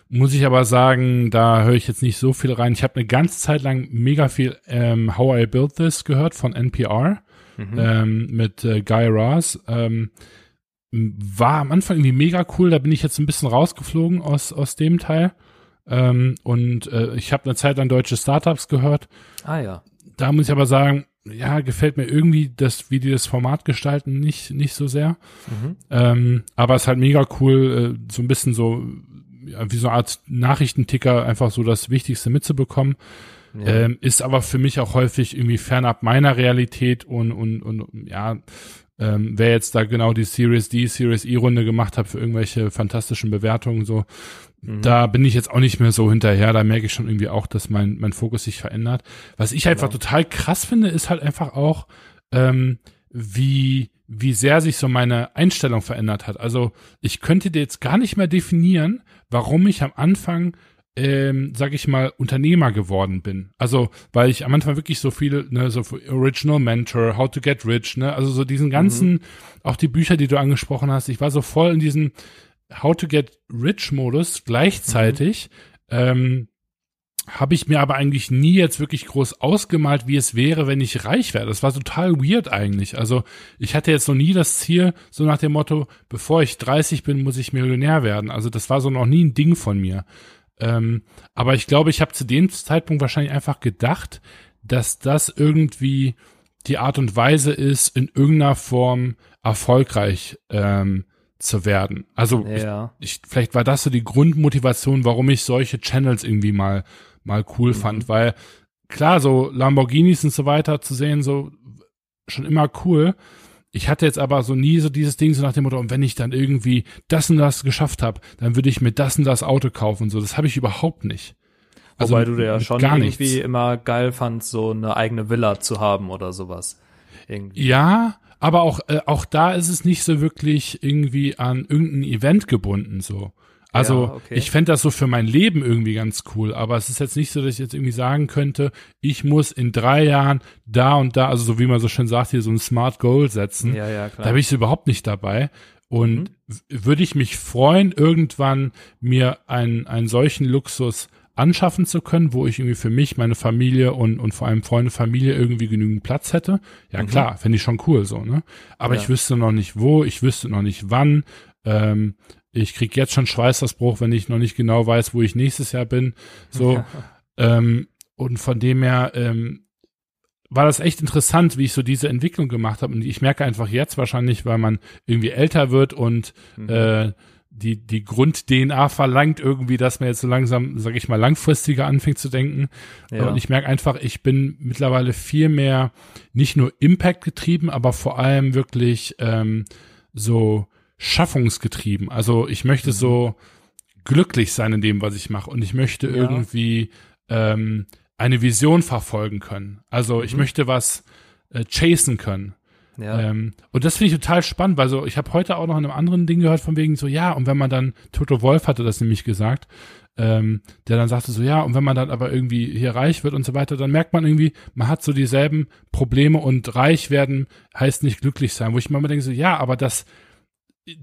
Muss ich aber sagen, da höre ich jetzt nicht so viel rein. Ich habe eine ganze Zeit lang mega viel ähm, How I Built This gehört von NPR Mhm. ähm, mit äh, Guy Raz. Ähm, war am Anfang irgendwie mega cool. Da bin ich jetzt ein bisschen rausgeflogen aus, aus dem Teil. Ähm, und äh, ich habe eine Zeit lang deutsche Startups gehört Ah ja. da muss ich aber sagen, ja, gefällt mir irgendwie das, wie die das Format gestalten, nicht, nicht so sehr. Mhm. Ähm, aber es ist halt mega cool, äh, so ein bisschen so, ja, wie so eine Art Nachrichtenticker, einfach so das Wichtigste mitzubekommen. Ja. Ähm, ist aber für mich auch häufig irgendwie fernab meiner Realität und, und, und ja, ähm, wer jetzt da genau die Series D, Series E Runde gemacht hat für irgendwelche fantastischen Bewertungen, so, Mhm. da bin ich jetzt auch nicht mehr so hinterher. Da merke ich schon irgendwie auch, dass mein, mein Fokus sich verändert. Was ich einfach Genau. total krass finde, ist halt einfach auch, ähm, wie, wie sehr sich so meine Einstellung verändert hat. Also ich könnte dir jetzt gar nicht mehr definieren, warum ich am Anfang ähm, sag ich mal, Unternehmer geworden bin. Also, weil ich am Anfang wirklich so viele, ne, so Original Mentor, How to Get Rich, ne, also so diesen ganzen, auch die Bücher, die du angesprochen hast, ich war so voll in diesem How to Get Rich Modus gleichzeitig, ähm, habe ich mir aber eigentlich nie jetzt wirklich groß ausgemalt, wie es wäre, wenn ich reich wäre. Das war total weird eigentlich. Also ich hatte jetzt noch nie das Ziel, so nach dem Motto, bevor ich 30 bin, muss ich Millionär werden. Also das war so noch nie ein Ding von mir. Ähm, aber ich glaube, ich habe zu dem Zeitpunkt wahrscheinlich einfach gedacht, dass das irgendwie die Art und Weise ist, in irgendeiner Form erfolgreich ähm, zu werden. Also Ja. ich, vielleicht war das so die Grundmotivation, warum ich solche Channels irgendwie mal mal cool Mhm. fand, weil klar, so Lamborghinis und so weiter zu sehen, so schon immer cool. Ich hatte jetzt aber so nie so dieses Ding so nach dem Motto, und wenn ich dann irgendwie das und das geschafft habe, dann würde ich mir das und das Auto kaufen. So, das habe ich überhaupt nicht. Also Wobei du dir ja schon gar irgendwie nichts. immer geil fandst, so eine eigene Villa zu haben oder sowas. Irgendwie. Ja, aber auch, äh, auch da ist es nicht so wirklich irgendwie an irgendein Event gebunden, so. Also, Ja, okay. ich fände das so für mein Leben irgendwie ganz cool, aber es ist jetzt nicht so, dass ich jetzt irgendwie sagen könnte, ich muss in drei Jahren da und da, also so wie man so schön sagt, hier so ein Smart Goal setzen. Ja, ja, Da klar. bin ich so überhaupt nicht dabei. Und Mhm. würde ich mich freuen, irgendwann mir einen, einen solchen Luxus anschaffen zu können, wo ich irgendwie für mich, meine Familie und, und vor allem Freunde, Familie irgendwie genügend Platz hätte. Ja Mhm. klar, fände ich schon cool so, ne? Aber Ja. ich wüsste noch nicht wo, ich wüsste noch nicht wann. Ähm, ich krieg jetzt schon Schweißausbruch, wenn ich noch nicht genau weiß, wo ich nächstes Jahr bin. So, ähm, und von dem her ähm, war das echt interessant, wie ich so diese Entwicklung gemacht habe. Und ich merke einfach jetzt wahrscheinlich, weil man irgendwie älter wird und Mhm. äh, die, die Grund-DNA verlangt irgendwie, dass man jetzt so langsam, sag ich mal, langfristiger anfängt zu denken. ja. Und ich merke einfach, ich bin mittlerweile viel mehr nicht nur Impact getrieben, aber vor allem wirklich ähm, so schaffungsgetrieben. Also ich möchte Mhm. so glücklich sein in dem, was ich mache. Und ich möchte Ja. irgendwie ähm, eine Vision verfolgen können. Also ich Mhm. möchte was äh, chasen können. Ja. Ähm, und das finde ich total spannend, weil so, ich habe heute auch noch in einem anderen Ding gehört, von wegen so, ja, und wenn man dann, Toto Wolf hatte das nämlich gesagt, ähm, der dann sagte so, ja, und wenn man dann aber irgendwie hier reich wird und so weiter, dann merkt man irgendwie, man hat so dieselben Probleme und reich werden heißt nicht glücklich sein, wo ich mir immer denke so, ja, aber das,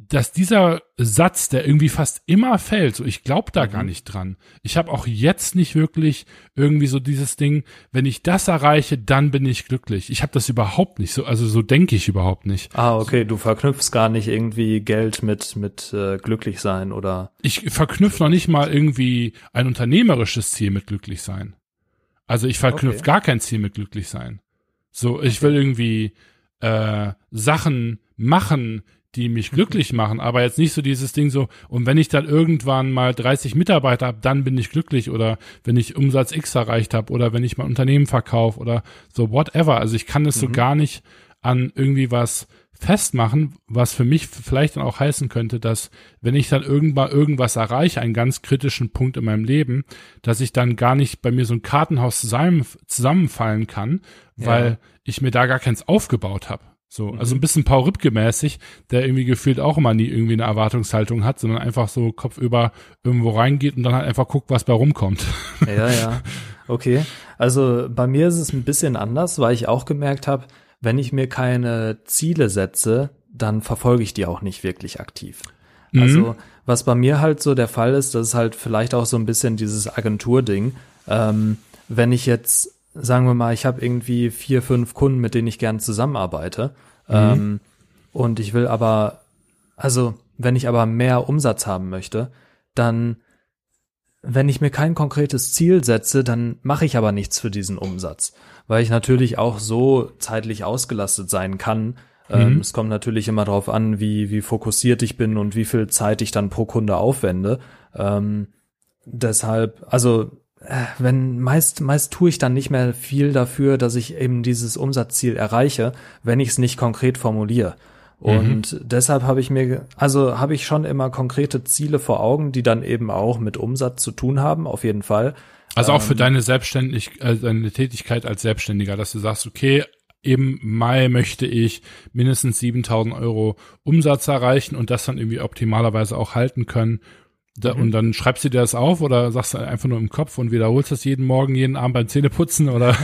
dass dieser Satz, der irgendwie fast immer fällt, so ich glaube da mhm. gar nicht dran. Ich habe auch jetzt nicht wirklich irgendwie so dieses Ding, wenn ich das erreiche, dann bin ich glücklich. Ich habe das überhaupt nicht so, also so denke ich überhaupt nicht. Ah, okay, du verknüpfst gar nicht irgendwie Geld mit mit äh, glücklich sein oder Ich verknüpfe noch nicht mal irgendwie ein unternehmerisches Ziel mit glücklich sein. Also ich verknüpfe okay. gar kein Ziel mit glücklich sein. So, ich will irgendwie äh, Sachen machen, die mich glücklich machen, aber jetzt nicht so dieses Ding so, und wenn ich dann irgendwann mal 30 Mitarbeiter habe, dann bin ich glücklich oder wenn ich Umsatz X erreicht habe oder wenn ich mein Unternehmen verkaufe oder so whatever. Also ich kann das mhm. so gar nicht an irgendwie was festmachen, was für mich vielleicht dann auch heißen könnte, dass wenn ich dann irgendwann irgendwas erreiche, einen ganz kritischen Punkt in meinem Leben, dass ich dann gar nicht bei mir so ein Kartenhaus zusammen, zusammenfallen kann, weil ja. ich mir da gar keins aufgebaut habe. So, also ein mhm. bisschen Paul Ripke mäßig, der irgendwie gefühlt auch immer nie irgendwie eine Erwartungshaltung hat, sondern einfach so kopfüber irgendwo reingeht und dann halt einfach guckt, was bei rumkommt. Ja, ja. Okay. Also bei mir ist es ein bisschen anders, weil ich auch gemerkt habe, wenn ich mir keine Ziele setze, dann verfolge ich die auch nicht wirklich aktiv. Mhm. Also was bei mir halt so der Fall ist, das ist halt vielleicht auch so ein bisschen dieses Agenturding. Ähm, wenn ich jetzt sagen wir mal, ich habe irgendwie vier, fünf Kunden, mit denen ich gern zusammenarbeite. Mhm. Ähm, und ich will aber, also wenn ich aber mehr Umsatz haben möchte, dann, wenn ich mir kein konkretes Ziel setze, dann mache ich aber nichts für diesen Umsatz, weil ich natürlich auch so zeitlich ausgelastet sein kann. Ähm, mhm. es kommt natürlich immer darauf an, wie, wie fokussiert ich bin und wie viel Zeit ich dann pro Kunde aufwende. Ähm, deshalb, also wenn meist meist tue ich dann nicht mehr viel dafür, dass ich eben dieses Umsatzziel erreiche, wenn ich es nicht konkret formuliere. Und mhm. deshalb habe ich mir, also habe ich schon immer konkrete Ziele vor Augen, die dann eben auch mit Umsatz zu tun haben, auf jeden Fall. Also auch für ähm, deine Selbstständig, äh, deine Tätigkeit als Selbstständiger, dass du sagst, okay, im Mai möchte ich mindestens 7000 Euro Umsatz erreichen und das dann irgendwie optimalerweise auch halten können da, mhm. Und dann schreibst du dir das auf oder sagst du einfach nur im Kopf und wiederholst das jeden Morgen, jeden Abend beim Zähneputzen oder?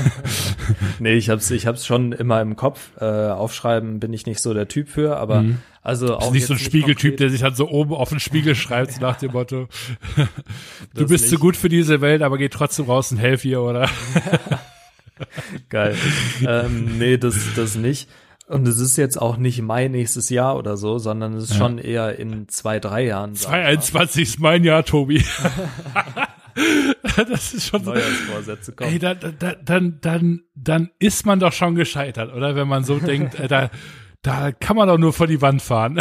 nee, ich hab's, ich hab's schon immer im Kopf. Äh, aufschreiben bin ich nicht so der Typ für, aber mhm. also auch. Bist nicht so ein Spiegeltyp, der sich halt so oben auf den Spiegel schreibt, nach dem Motto. du bist nicht. zu gut für diese Welt, aber geh trotzdem raus und helf ihr, oder? Geil. ähm, nee, das, das nicht. Und es ist jetzt auch nicht Mai nächstes Jahr oder so, sondern es ist ja. schon eher in zwei, drei Jahren. 2021 ist mein Jahr, Tobi. das ist schon Neujahrsvorsätze kommen. Ey, da, da, dann, dann, dann ist man doch schon gescheitert, oder? Wenn man so denkt, äh, da, da kann man doch nur vor die Wand fahren.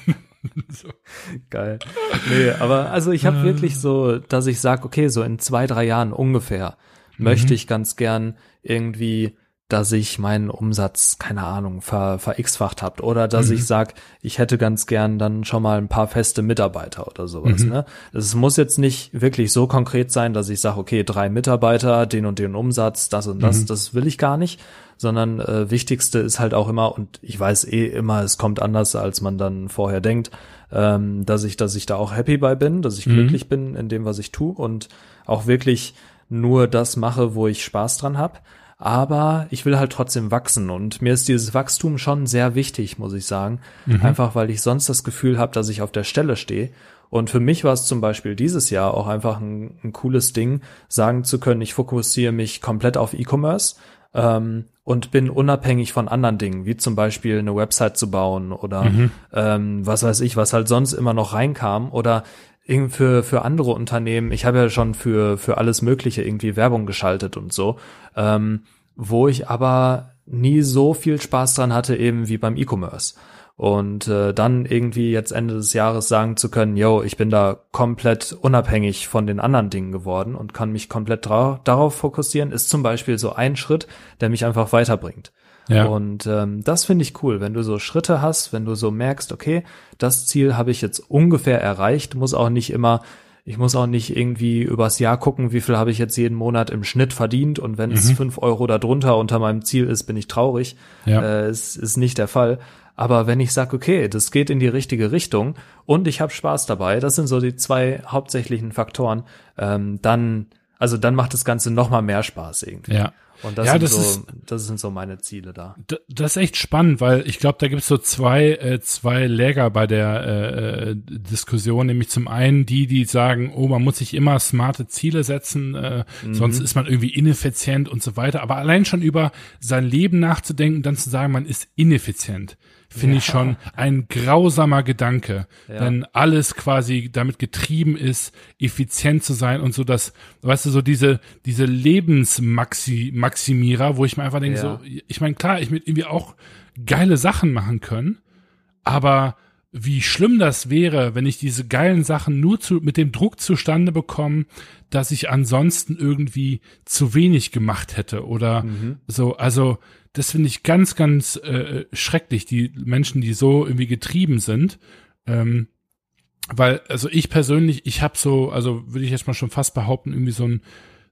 so. Geil. Nee, aber also ich habe äh. wirklich so, dass ich sag, okay, so in zwei, drei Jahren ungefähr mhm. möchte ich ganz gern irgendwie dass ich meinen Umsatz, keine Ahnung, ver, ver-x-facht habt oder dass mhm. ich sag, ich hätte ganz gern dann schon mal ein paar feste Mitarbeiter oder sowas. Mhm. Ne? Es muss jetzt nicht wirklich so konkret sein, dass ich sage, okay, drei Mitarbeiter, den und den Umsatz, das und das, mhm. das will ich gar nicht, sondern äh, wichtigste ist halt auch immer, und ich weiß eh immer, es kommt anders, als man dann vorher denkt, ähm, dass ich, dass ich da auch happy bei bin, dass ich mhm. glücklich bin in dem, was ich tue und auch wirklich nur das mache, wo ich Spaß dran habe aber ich will halt trotzdem wachsen und mir ist dieses Wachstum schon sehr wichtig, muss ich sagen. Mhm. Einfach weil ich sonst das Gefühl habe, dass ich auf der Stelle stehe. Und für mich war es zum Beispiel dieses Jahr auch einfach ein, ein cooles Ding, sagen zu können, ich fokussiere mich komplett auf E-Commerce ähm, und bin unabhängig von anderen Dingen, wie zum Beispiel eine Website zu bauen oder mhm. ähm, was weiß ich, was halt sonst immer noch reinkam oder für, für andere Unternehmen, ich habe ja schon für, für alles Mögliche irgendwie Werbung geschaltet und so, ähm, wo ich aber nie so viel Spaß dran hatte, eben wie beim E-Commerce. Und äh, dann irgendwie jetzt Ende des Jahres sagen zu können, yo, ich bin da komplett unabhängig von den anderen Dingen geworden und kann mich komplett darauf fokussieren, ist zum Beispiel so ein Schritt, der mich einfach weiterbringt. Ja. Und ähm, das finde ich cool, wenn du so Schritte hast, wenn du so merkst, okay, das Ziel habe ich jetzt ungefähr erreicht, muss auch nicht immer ich muss auch nicht irgendwie übers Jahr gucken, wie viel habe ich jetzt jeden Monat im Schnitt verdient und wenn mhm. es fünf Euro darunter unter meinem Ziel ist, bin ich traurig. Ja. Äh, es ist nicht der Fall. Aber wenn ich sage, okay, das geht in die richtige Richtung und ich habe Spaß dabei, das sind so die zwei hauptsächlichen Faktoren, ähm, dann, also dann macht das Ganze noch mal mehr Spaß irgendwie. Ja. Und das, ja, sind das, so, ist, das sind so meine Ziele da. Das ist echt spannend, weil ich glaube, da gibt es so zwei, äh, zwei Läger bei der äh, äh, Diskussion, nämlich zum einen die, die sagen, oh, man muss sich immer smarte Ziele setzen, äh, mhm. sonst ist man irgendwie ineffizient und so weiter. Aber allein schon über sein Leben nachzudenken, dann zu sagen, man ist ineffizient finde ja. ich schon ein grausamer Gedanke, ja. wenn alles quasi damit getrieben ist, effizient zu sein und so das, weißt du, so diese, diese Lebensmaximierer, wo ich mir einfach denke, ja. so, ich meine, klar, ich mit irgendwie auch geile Sachen machen können, aber wie schlimm das wäre, wenn ich diese geilen Sachen nur zu, mit dem Druck zustande bekomme, dass ich ansonsten irgendwie zu wenig gemacht hätte oder mhm. so, also, das finde ich ganz, ganz äh, schrecklich, die Menschen, die so irgendwie getrieben sind. Ähm, weil, also ich persönlich, ich habe so, also würde ich jetzt mal schon fast behaupten, irgendwie so ein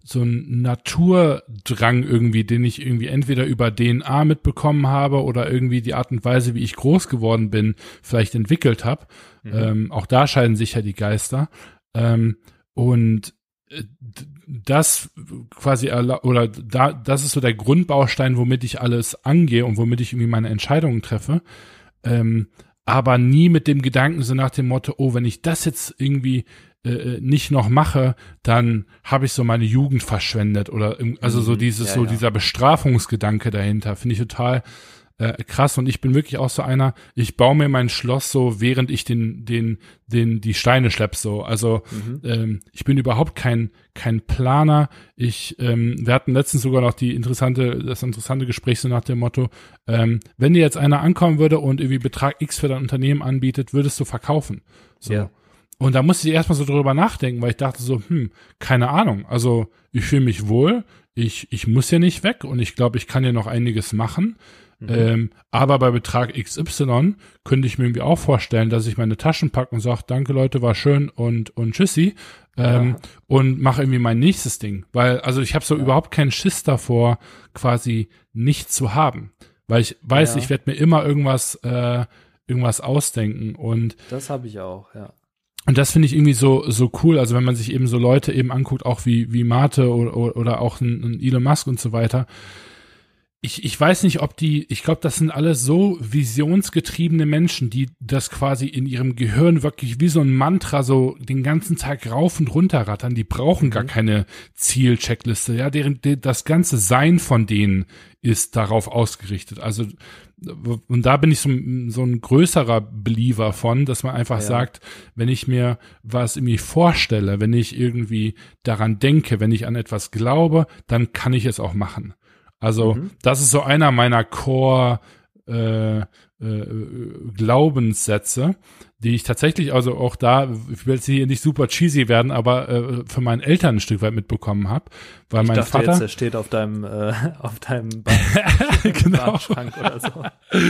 so ein Naturdrang irgendwie, den ich irgendwie entweder über DNA mitbekommen habe oder irgendwie die Art und Weise, wie ich groß geworden bin, vielleicht entwickelt habe. Mhm. Ähm, auch da scheiden sich ja die Geister. Ähm, und äh, das quasi oder da das ist so der Grundbaustein, womit ich alles angehe und womit ich irgendwie meine Entscheidungen treffe. Ähm, aber nie mit dem Gedanken so nach dem Motto, oh, wenn ich das jetzt irgendwie äh, äh nicht noch mache, dann habe ich so meine Jugend verschwendet oder also so mhm. dieses ja, so ja. dieser Bestrafungsgedanke dahinter finde ich total äh, krass und ich bin wirklich auch so einer, ich baue mir mein Schloss so, während ich den, den, den, die Steine schlepp so. Also mhm. ähm, ich bin überhaupt kein, kein Planer. Ich, ähm, wir hatten letztens sogar noch die interessante, das interessante Gespräch so nach dem Motto, ähm, wenn dir jetzt einer ankommen würde und irgendwie Betrag X für dein Unternehmen anbietet, würdest du verkaufen. So. Ja. Und da musste ich erstmal so drüber nachdenken, weil ich dachte so, hm, keine Ahnung. Also ich fühle mich wohl, ich, ich muss ja nicht weg und ich glaube, ich kann ja noch einiges machen. Mhm. Ähm, aber bei Betrag XY könnte ich mir irgendwie auch vorstellen, dass ich meine Taschen packe und sage, danke Leute, war schön und, und tschüssi. Ähm, ja. Und mache irgendwie mein nächstes Ding. Weil, also ich habe so ja. überhaupt keinen Schiss davor, quasi nichts zu haben. Weil ich weiß, ja. ich werde mir immer irgendwas, äh, irgendwas ausdenken. Und das habe ich auch, ja. Und das finde ich irgendwie so so cool. Also wenn man sich eben so Leute eben anguckt, auch wie wie Mate oder, oder auch ein, ein Elon Musk und so weiter, ich, ich weiß nicht, ob die, ich glaube, das sind alles so visionsgetriebene Menschen, die das quasi in ihrem Gehirn wirklich wie so ein Mantra so den ganzen Tag rauf und runter rattern. Die brauchen mhm. gar keine Zielcheckliste. Ja, deren, das ganze Sein von denen ist darauf ausgerichtet. Also, und da bin ich so, so ein größerer Believer von, dass man einfach ja. sagt, wenn ich mir was irgendwie vorstelle, wenn ich irgendwie daran denke, wenn ich an etwas glaube, dann kann ich es auch machen. Also mhm. das ist so einer meiner Core äh, äh, Glaubenssätze, die ich tatsächlich also auch da, ich will jetzt hier nicht super cheesy werden, aber äh, von meinen Eltern ein Stück weit mitbekommen habe, weil ich mein dachte Vater jetzt, er steht auf deinem äh, auf deinem genau. oder so.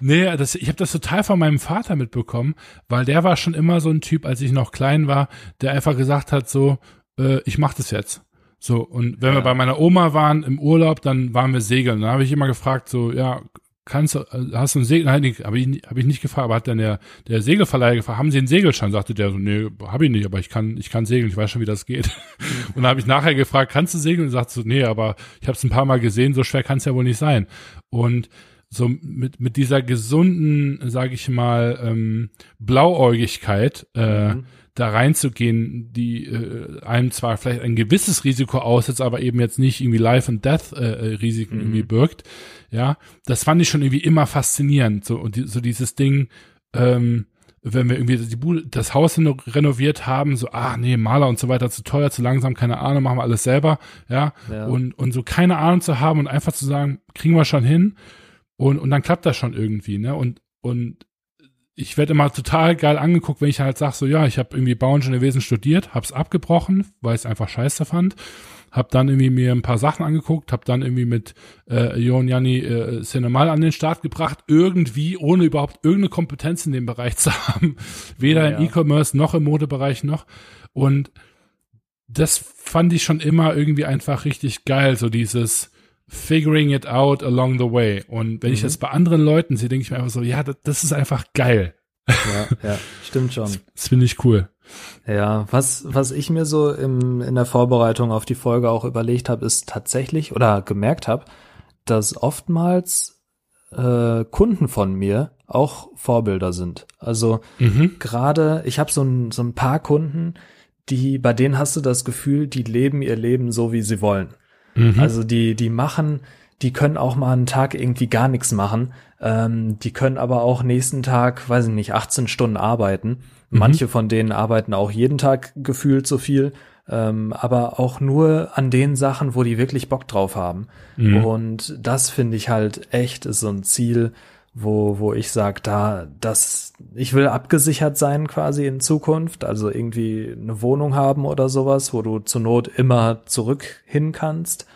nee, das, ich habe das total von meinem Vater mitbekommen, weil der war schon immer so ein Typ, als ich noch klein war, der einfach gesagt hat so, äh, ich mach das jetzt. So, und wenn ja. wir bei meiner Oma waren im Urlaub, dann waren wir segeln. Dann habe ich immer gefragt, so, ja, kannst du, hast du einen Segel? Nein, habe ich, hab ich nicht gefragt, aber hat dann der, der Segelverleiher gefragt, haben Sie einen Segelschein? Sagte der so, nee, habe ich nicht, aber ich kann, ich kann segeln, ich weiß schon, wie das geht. und dann habe ich nachher gefragt, kannst du segeln? Und sagte so, nee, aber ich habe es ein paar Mal gesehen, so schwer kann es ja wohl nicht sein. Und so mit, mit dieser gesunden, sage ich mal, ähm, Blauäugigkeit, äh, mhm da reinzugehen, die äh, einem zwar vielleicht ein gewisses Risiko aussetzt, aber eben jetzt nicht irgendwie Life and Death äh, äh, Risiken mhm. irgendwie birgt. Ja, das fand ich schon irgendwie immer faszinierend. So und die, so dieses Ding, ähm, wenn wir irgendwie die Bude, das Haus renoviert haben, so, ah, nee, Maler und so weiter, zu teuer, zu langsam, keine Ahnung, machen wir alles selber, ja, ja. und, und so keine Ahnung zu haben und einfach zu sagen, kriegen wir schon hin und, und dann klappt das schon irgendwie, ne, und, und ich werde immer total geil angeguckt, wenn ich halt sage, so ja, ich habe irgendwie Bauingenieurwesen studiert, hab's abgebrochen, weil ich es einfach scheiße fand. hab dann irgendwie mir ein paar Sachen angeguckt, hab dann irgendwie mit äh, Jon Janni äh, Cinemal an den Start gebracht, irgendwie, ohne überhaupt irgendeine Kompetenz in dem Bereich zu haben, weder ja, im E-Commerce noch im Modebereich noch und das fand ich schon immer irgendwie einfach richtig geil, so dieses figuring it out along the way. Und wenn mhm. ich das bei anderen Leuten sehe, denke ich mir einfach so, ja, das, das ist einfach geil. Ja, ja, stimmt schon. Das, das finde ich cool. Ja, was, was ich mir so im, in der Vorbereitung auf die Folge auch überlegt habe, ist tatsächlich oder gemerkt habe, dass oftmals äh, Kunden von mir auch Vorbilder sind. Also mhm. gerade, ich habe so ein, so ein paar Kunden, die, bei denen hast du das Gefühl, die leben ihr Leben so, wie sie wollen. Mhm. Also die, die machen, die können auch mal einen Tag irgendwie gar nichts machen. Ähm, die können aber auch nächsten Tag, weiß ich nicht, 18 Stunden arbeiten. Mhm. Manche von denen arbeiten auch jeden Tag gefühlt so viel, ähm, aber auch nur an den Sachen, wo die wirklich Bock drauf haben. Mhm. Und das finde ich halt echt ist so ein Ziel, wo, wo ich sage, da, das, ich will abgesichert sein quasi in Zukunft, also irgendwie eine Wohnung haben oder sowas, wo du zur Not immer zurück hin kannst.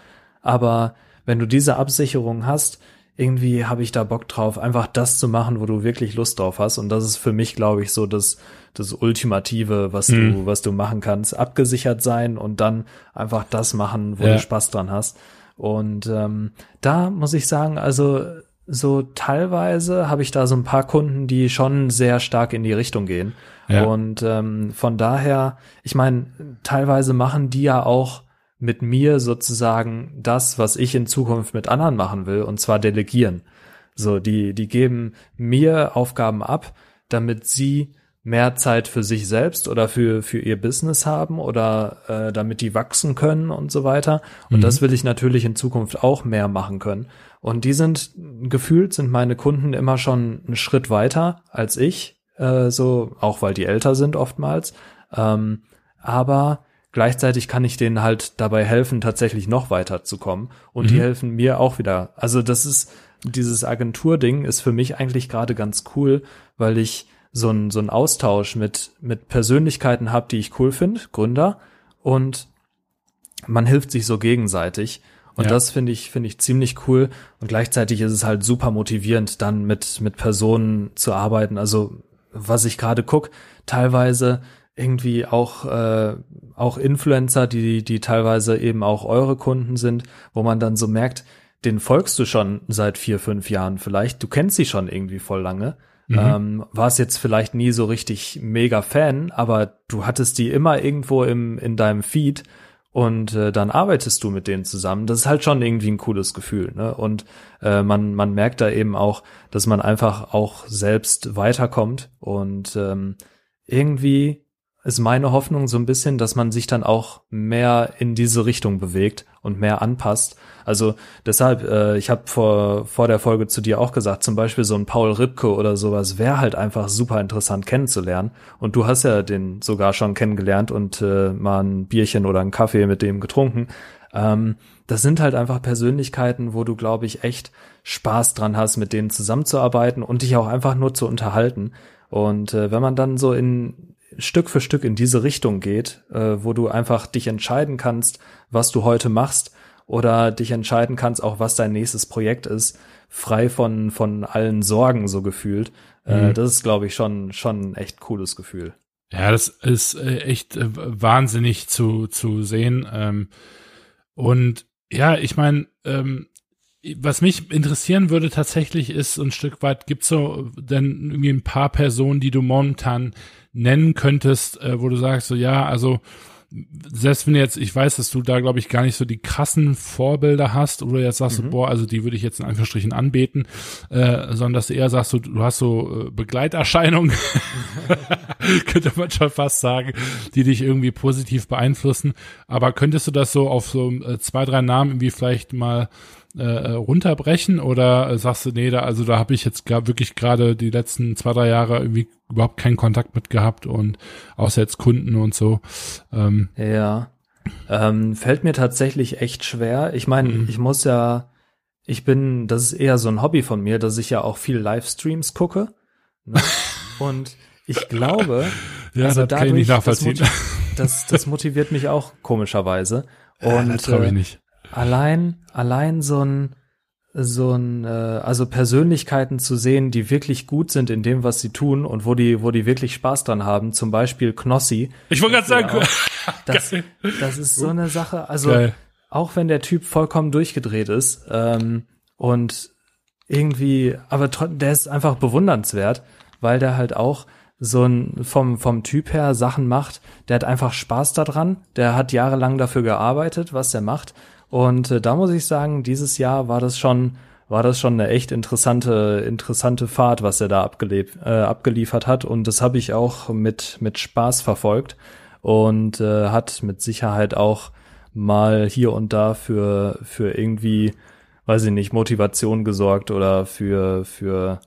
Aber wenn du diese Absicherung hast, irgendwie habe ich da Bock drauf, einfach das zu machen, wo du wirklich Lust drauf hast. Und das ist für mich, glaube ich, so das, das Ultimative, was mhm. du, was du machen kannst. Abgesichert sein und dann einfach das machen, wo ja. du Spaß dran hast. Und ähm, da muss ich sagen, also so teilweise habe ich da so ein paar Kunden, die schon sehr stark in die Richtung gehen. Ja. Und ähm, von daher, ich meine, teilweise machen die ja auch mit mir sozusagen das, was ich in Zukunft mit anderen machen will, und zwar delegieren. So, die, die geben mir Aufgaben ab, damit sie mehr Zeit für sich selbst oder für, für ihr Business haben oder äh, damit die wachsen können und so weiter. Und mhm. das will ich natürlich in Zukunft auch mehr machen können. Und die sind, gefühlt sind meine Kunden immer schon einen Schritt weiter als ich, äh, so, auch weil die älter sind oftmals. Ähm, aber gleichzeitig kann ich denen halt dabei helfen, tatsächlich noch weiter zu kommen. Und mhm. die helfen mir auch wieder. Also das ist, dieses Agenturding ist für mich eigentlich gerade ganz cool, weil ich so ein so ein Austausch mit, mit Persönlichkeiten habe, die ich cool finde, Gründer. Und man hilft sich so gegenseitig. Und ja. das finde ich, finde ich ziemlich cool. Und gleichzeitig ist es halt super motivierend, dann mit, mit Personen zu arbeiten. Also, was ich gerade guck, teilweise irgendwie auch, äh, auch Influencer, die, die teilweise eben auch eure Kunden sind, wo man dann so merkt, den folgst du schon seit vier, fünf Jahren vielleicht. Du kennst sie schon irgendwie voll lange. Mhm. Ähm, warst jetzt vielleicht nie so richtig mega Fan, aber du hattest die immer irgendwo im, in deinem Feed und äh, dann arbeitest du mit denen zusammen. Das ist halt schon irgendwie ein cooles Gefühl. Ne? Und äh, man, man merkt da eben auch, dass man einfach auch selbst weiterkommt und ähm, irgendwie ist meine Hoffnung so ein bisschen, dass man sich dann auch mehr in diese Richtung bewegt und mehr anpasst. Also deshalb, äh, ich habe vor, vor der Folge zu dir auch gesagt, zum Beispiel so ein Paul Ripke oder sowas wäre halt einfach super interessant kennenzulernen. Und du hast ja den sogar schon kennengelernt und äh, mal ein Bierchen oder einen Kaffee mit dem getrunken. Ähm, das sind halt einfach Persönlichkeiten, wo du, glaube ich, echt Spaß dran hast, mit denen zusammenzuarbeiten und dich auch einfach nur zu unterhalten. Und äh, wenn man dann so in Stück für Stück in diese Richtung geht, äh, wo du einfach dich entscheiden kannst, was du heute machst oder dich entscheiden kannst, auch was dein nächstes Projekt ist, frei von, von allen Sorgen so gefühlt. Äh, mhm. das ist, glaube ich, schon, schon ein echt cooles Gefühl. Ja, das ist äh, echt äh, wahnsinnig zu, zu sehen. Ähm, und ja, ich meine, ähm, was mich interessieren würde tatsächlich ist, ein Stück weit, gibt's so denn irgendwie ein paar Personen, die du momentan nennen könntest, äh, wo du sagst, so ja, also selbst wenn jetzt, ich weiß, dass du da, glaube ich, gar nicht so die krassen Vorbilder hast, oder jetzt sagst mhm. du, boah, also die würde ich jetzt in Anführungsstrichen anbeten, äh, sondern dass du eher sagst, du, du hast so äh, Begleiterscheinungen, könnte man schon fast sagen, die dich irgendwie positiv beeinflussen. Aber könntest du das so auf so äh, zwei, drei Namen irgendwie vielleicht mal äh, runterbrechen oder sagst du, nee, da, also da habe ich jetzt gar, wirklich gerade die letzten zwei, drei Jahre irgendwie überhaupt keinen Kontakt mit gehabt und außer jetzt Kunden und so. Ähm, ja. Ähm, fällt mir tatsächlich echt schwer. Ich meine, mhm. ich muss ja, ich bin, das ist eher so ein Hobby von mir, dass ich ja auch viel Livestreams gucke. Ne? und ich glaube, ja, also das dadurch, kann ich nicht nachvollziehen. Das, das, das motiviert mich auch komischerweise. Und ja, das äh, ich nicht. Allein, allein so ein, so ein, äh, also Persönlichkeiten zu sehen, die wirklich gut sind in dem, was sie tun und wo die, wo die wirklich Spaß dran haben. Zum Beispiel Knossi. Ich wollte gerade sagen, auch, das, das ist so eine Sache. Also Geil. auch wenn der Typ vollkommen durchgedreht ist ähm, und irgendwie, aber der ist einfach bewundernswert, weil der halt auch so ein vom vom Typ her Sachen macht. Der hat einfach Spaß daran. Der hat jahrelang dafür gearbeitet, was er macht. Und äh, da muss ich sagen, dieses Jahr war das schon war das schon eine echt interessante interessante Fahrt, was er da abgelebt, äh, abgeliefert hat. Und das habe ich auch mit mit Spaß verfolgt und äh, hat mit Sicherheit auch mal hier und da für für irgendwie weiß ich nicht Motivation gesorgt oder für für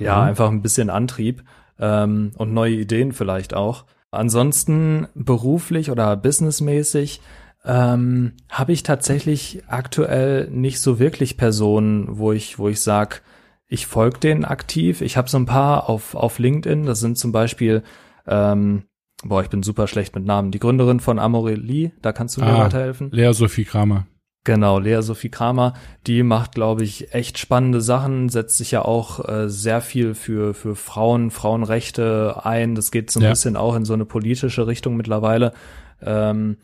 ja mhm. einfach ein bisschen Antrieb ähm, und neue Ideen vielleicht auch. Ansonsten beruflich oder businessmäßig ähm, habe ich tatsächlich aktuell nicht so wirklich Personen, wo ich, wo ich sag, ich folge denen aktiv. Ich habe so ein paar auf, auf LinkedIn, das sind zum Beispiel, ähm, boah, ich bin super schlecht mit Namen, die Gründerin von Amorelie, da kannst du mir ah, weiterhelfen. Lea Sophie Kramer. Genau, Lea Sophie Kramer, die macht, glaube ich, echt spannende Sachen, setzt sich ja auch äh, sehr viel für, für Frauen, Frauenrechte ein. Das geht so ein ja. bisschen auch in so eine politische Richtung mittlerweile. Ähm,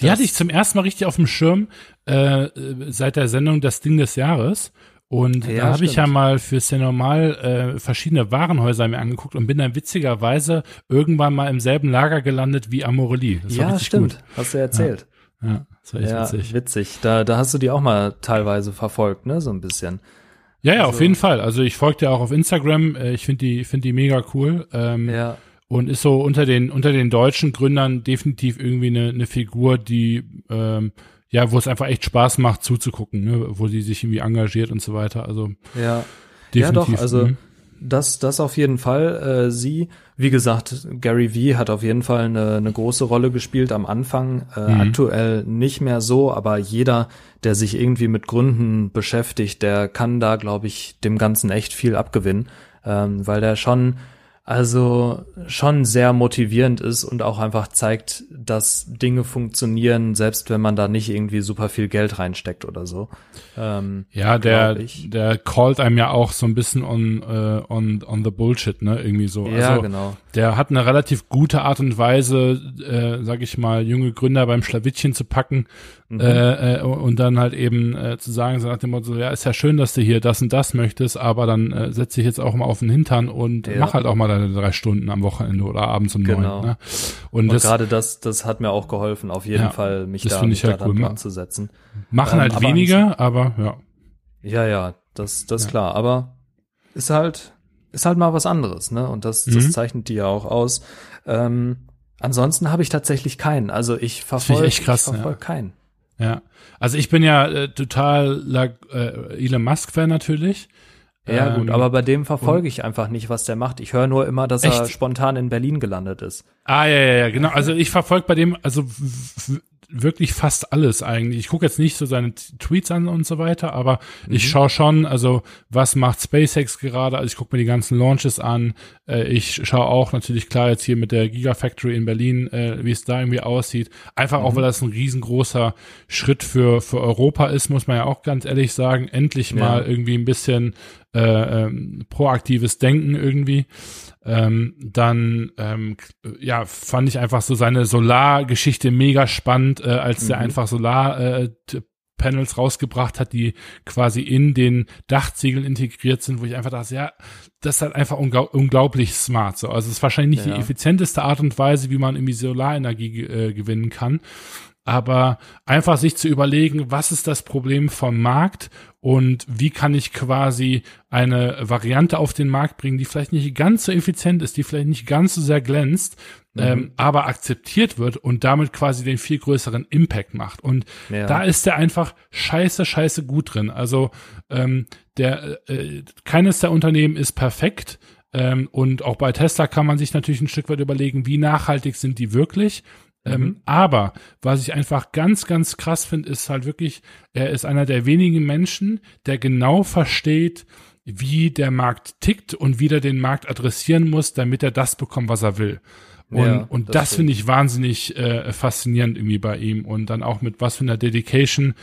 die hatte ich zum ersten Mal richtig auf dem Schirm äh, seit der Sendung Das Ding des Jahres. Und ja, da habe ich ja mal für normal äh, verschiedene Warenhäuser mir angeguckt und bin dann witzigerweise irgendwann mal im selben Lager gelandet wie Amorelie. Das ja, stimmt. Gut. Hast du erzählt. Ja. ja. Das war echt ja, witzig. witzig. Da, da hast du die auch mal teilweise verfolgt, ne? So ein bisschen. Ja, ja, also, auf jeden Fall. Also ich folge dir auch auf Instagram. Äh, ich finde die, finde die mega cool. Ähm, ja. Und ist so unter den, unter den deutschen Gründern definitiv irgendwie eine, eine Figur, die, ähm, ja, wo es einfach echt Spaß macht zuzugucken, ne? wo sie sich irgendwie engagiert und so weiter. Also ja, definitiv. Ja, doch. Also mh. das, das auf jeden Fall. Äh, sie wie gesagt, Gary Vee hat auf jeden Fall eine, eine große Rolle gespielt am Anfang. Äh, mhm. Aktuell nicht mehr so, aber jeder, der sich irgendwie mit Gründen beschäftigt, der kann da, glaube ich, dem Ganzen echt viel abgewinnen, ähm, weil der schon also schon sehr motivierend ist und auch einfach zeigt, dass Dinge funktionieren, selbst wenn man da nicht irgendwie super viel Geld reinsteckt oder so. Ähm, ja, der, der callt einem ja auch so ein bisschen on, uh, on, on the bullshit, ne, irgendwie so. Ja, also, genau. Der hat eine relativ gute Art und Weise, äh, sag ich mal, junge Gründer beim Schlawittchen zu packen mhm. äh, äh, und dann halt eben äh, zu sagen, so nach dem Motto, ja, ist ja schön, dass du hier das und das möchtest, aber dann äh, setz dich jetzt auch mal auf den Hintern und ja. mach halt auch mal deine drei Stunden am Wochenende oder abends um genau. neun. Ne? Und, und gerade das, das hat mir auch geholfen, auf jeden ja, Fall mich da, mich halt da cool. setzen. Machen ähm, halt weniger, aber ja. Ja, ja, das, das ja. klar, aber ist halt, ist halt mal was anderes, ne? Und das, das mhm. zeichnet die ja auch aus. Ähm, ansonsten habe ich tatsächlich keinen. Also ich verfolge ich verfolg ja. keinen. Ja, also ich bin ja äh, total äh, Elon Musk-Fan natürlich. Ja, ähm, gut, aber bei dem verfolge ich einfach nicht, was der macht. Ich höre nur immer, dass echt? er spontan in Berlin gelandet ist. Ah, ja, ja, ja, genau. Also ich verfolge bei dem, also wirklich fast alles eigentlich. Ich gucke jetzt nicht so seine Tweets an und so weiter, aber mhm. ich schaue schon, also was macht SpaceX gerade? Also ich gucke mir die ganzen Launches an. Äh, ich schaue auch natürlich klar jetzt hier mit der Gigafactory in Berlin, äh, wie es da irgendwie aussieht. Einfach mhm. auch, weil das ein riesengroßer Schritt für, für Europa ist, muss man ja auch ganz ehrlich sagen. Endlich mal ja. irgendwie ein bisschen äh, ähm, proaktives Denken irgendwie. Ähm, dann ähm, ja fand ich einfach so seine Solargeschichte mega spannend, äh, als mhm. der einfach Solar äh, Panels rausgebracht hat, die quasi in den Dachziegeln integriert sind, wo ich einfach dachte, ja, das ist halt einfach unglaub unglaublich smart. So, also es ist wahrscheinlich nicht ja. die effizienteste Art und Weise, wie man irgendwie Solarenergie äh, gewinnen kann aber einfach sich zu überlegen, was ist das Problem vom Markt und wie kann ich quasi eine Variante auf den Markt bringen, die vielleicht nicht ganz so effizient ist, die vielleicht nicht ganz so sehr glänzt, mhm. ähm, aber akzeptiert wird und damit quasi den viel größeren Impact macht. Und ja. da ist er einfach scheiße, scheiße gut drin. Also ähm, der äh, keines der Unternehmen ist perfekt. Ähm, und auch bei Tesla kann man sich natürlich ein Stück weit überlegen, wie nachhaltig sind die wirklich. Ähm, mhm. aber was ich einfach ganz, ganz krass finde, ist halt wirklich, er ist einer der wenigen Menschen, der genau versteht, wie der Markt tickt und wie er den Markt adressieren muss, damit er das bekommt, was er will. Und, ja, und das, das finde ich wahnsinnig äh, faszinierend irgendwie bei ihm. Und dann auch mit was für einer Dedication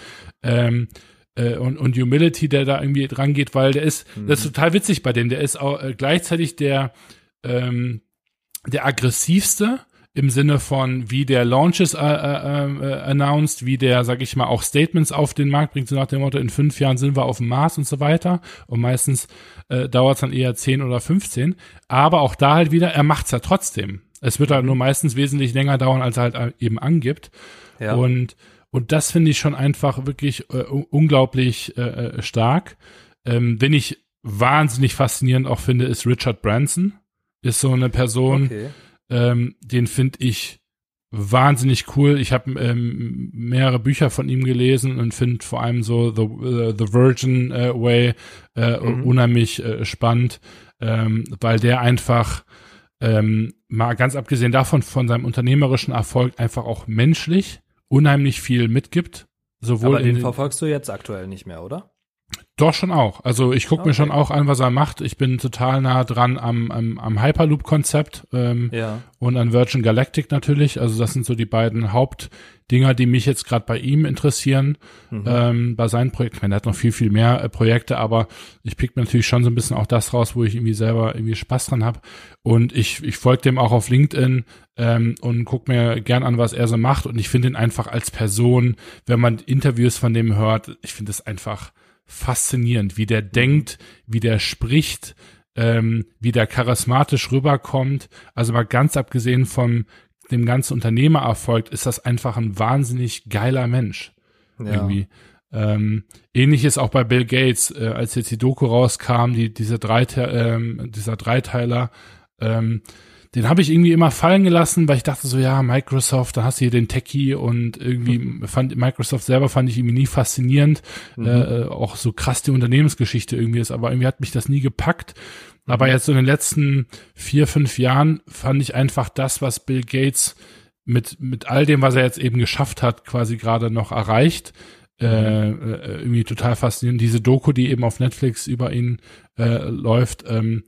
ähm, äh, und, und Humility, der da irgendwie dran geht, weil der ist, mhm. das ist total witzig bei dem, der ist auch äh, gleichzeitig der, ähm, der aggressivste im Sinne von, wie der Launches äh, äh, äh, announced, wie der, sag ich mal, auch Statements auf den Markt bringt, so nach dem Motto, in fünf Jahren sind wir auf dem Mars und so weiter. Und meistens äh, dauert es dann eher zehn oder 15. Aber auch da halt wieder, er macht's ja trotzdem. Es wird halt nur meistens wesentlich länger dauern, als er halt äh, eben angibt. Ja. Und, und das finde ich schon einfach wirklich äh, unglaublich äh, äh, stark. Ähm, wenn ich wahnsinnig faszinierend auch finde, ist Richard Branson. Ist so eine Person, okay ähm, den finde ich wahnsinnig cool. Ich habe ähm, mehrere Bücher von ihm gelesen und finde vor allem so The, uh, The Virgin uh, Way äh, mhm. unheimlich äh, spannend, ähm, weil der einfach ähm, mal ganz abgesehen davon von seinem unternehmerischen Erfolg einfach auch menschlich unheimlich viel mitgibt. Sowohl Aber den verfolgst du jetzt aktuell nicht mehr, oder? Doch schon auch. Also ich gucke okay. mir schon auch an, was er macht. Ich bin total nah dran am, am, am Hyperloop-Konzept ähm, ja. und an Virgin Galactic natürlich. Also das sind so die beiden Hauptdinger, die mich jetzt gerade bei ihm interessieren. Mhm. Ähm, bei seinen Projekten. Ich meine, er hat noch viel, viel mehr äh, Projekte, aber ich pick mir natürlich schon so ein bisschen auch das raus, wo ich irgendwie selber irgendwie Spaß dran habe. Und ich, ich folge dem auch auf LinkedIn ähm, und guck mir gern an, was er so macht. Und ich finde ihn einfach als Person, wenn man Interviews von dem hört, ich finde es einfach faszinierend, wie der denkt, wie der spricht, ähm, wie der charismatisch rüberkommt. Also mal ganz abgesehen von dem ganzen Unternehmererfolg ist das einfach ein wahnsinnig geiler Mensch. Ja. Irgendwie. Ähm, ähnliches auch bei Bill Gates, äh, als jetzt die Doku rauskam, die, diese drei, ähm, dieser Dreiteiler, ähm, den habe ich irgendwie immer fallen gelassen, weil ich dachte so, ja, Microsoft, da hast du hier den Techie und irgendwie mhm. fand Microsoft selber fand ich irgendwie nie faszinierend, mhm. äh, auch so krass die Unternehmensgeschichte irgendwie ist, aber irgendwie hat mich das nie gepackt. Aber mhm. jetzt so in den letzten vier, fünf Jahren fand ich einfach das, was Bill Gates mit, mit all dem, was er jetzt eben geschafft hat, quasi gerade noch erreicht. Äh, mhm. äh, irgendwie total faszinierend. Diese Doku, die eben auf Netflix über ihn äh, läuft, ähm,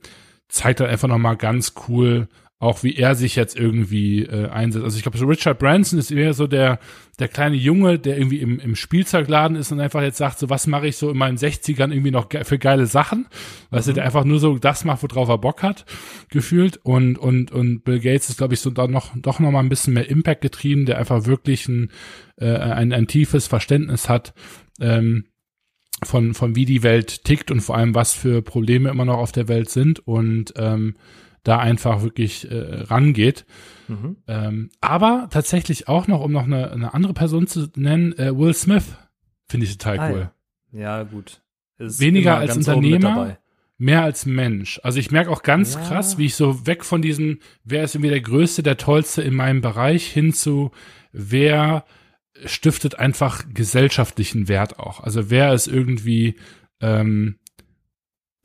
zeigt dann einfach nochmal ganz cool auch wie er sich jetzt irgendwie äh, einsetzt. Also ich glaube, so Richard Branson ist eher so der der kleine Junge, der irgendwie im, im Spielzeugladen ist und einfach jetzt sagt, so was mache ich so in meinen 60ern irgendwie noch ge für geile Sachen, weißt mhm. du, der einfach nur so das macht, worauf er Bock hat, gefühlt und und und Bill Gates ist glaube ich so da noch doch noch mal ein bisschen mehr Impact getrieben, der einfach wirklich ein äh, ein, ein tiefes Verständnis hat ähm, von von wie die Welt tickt und vor allem was für Probleme immer noch auf der Welt sind und ähm, da einfach wirklich äh, rangeht. Mhm. Ähm, aber tatsächlich auch noch, um noch eine, eine andere Person zu nennen, äh, Will Smith finde ich total ah, cool. Ja, gut. Ist Weniger als Unternehmer, mehr als Mensch. Also ich merke auch ganz ja. krass, wie ich so weg von diesen, wer ist irgendwie der Größte, der Tollste in meinem Bereich hin zu, wer stiftet einfach gesellschaftlichen Wert auch. Also wer ist irgendwie ähm,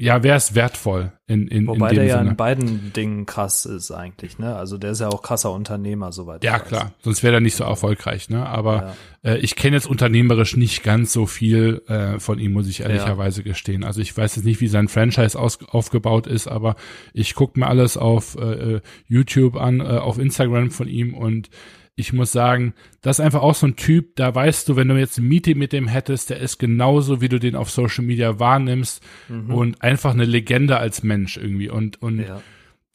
ja, wer ist wertvoll in, in, Wobei in dem der ja Sinne. in beiden Dingen krass ist eigentlich, ne? Also der ist ja auch krasser Unternehmer, soweit. Ja, klar. Sonst wäre er nicht so erfolgreich, ne? Aber ja. äh, ich kenne jetzt unternehmerisch nicht ganz so viel äh, von ihm, muss ich ehrlicherweise ja. gestehen. Also ich weiß jetzt nicht, wie sein Franchise aus, aufgebaut ist, aber ich gucke mir alles auf äh, äh, YouTube an, äh, auf Instagram von ihm und ich muss sagen, das ist einfach auch so ein Typ, da weißt du, wenn du jetzt ein Meeting mit dem hättest, der ist genauso, wie du den auf Social Media wahrnimmst mhm. und einfach eine Legende als Mensch irgendwie. Und, und ja.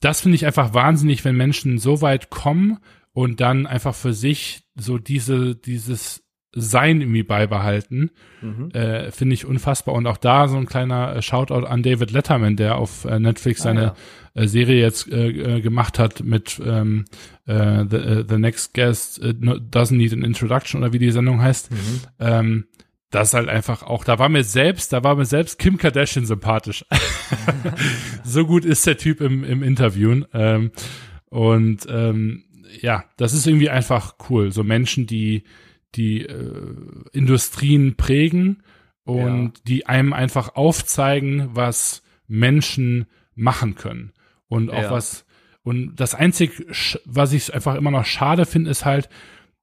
das finde ich einfach wahnsinnig, wenn Menschen so weit kommen und dann einfach für sich so diese, dieses sein irgendwie beibehalten, mhm. äh, finde ich unfassbar. Und auch da so ein kleiner äh, Shoutout an David Letterman, der auf äh, Netflix ah, seine ja. Äh, Serie jetzt äh, äh gemacht hat mit ähm, äh, the, uh, the Next Guest Doesn't Need an Introduction oder wie die Sendung heißt. Mhm. Ähm, das ist halt einfach auch, da war mir selbst, da war mir selbst Kim Kardashian sympathisch. so gut ist der Typ im, im Interviewen. Ähm, und ähm, ja, das ist irgendwie einfach cool. So Menschen, die die äh, Industrien prägen und ja. die einem einfach aufzeigen, was Menschen machen können und auch ja. was und das einzig, was ich einfach immer noch schade finde, ist halt,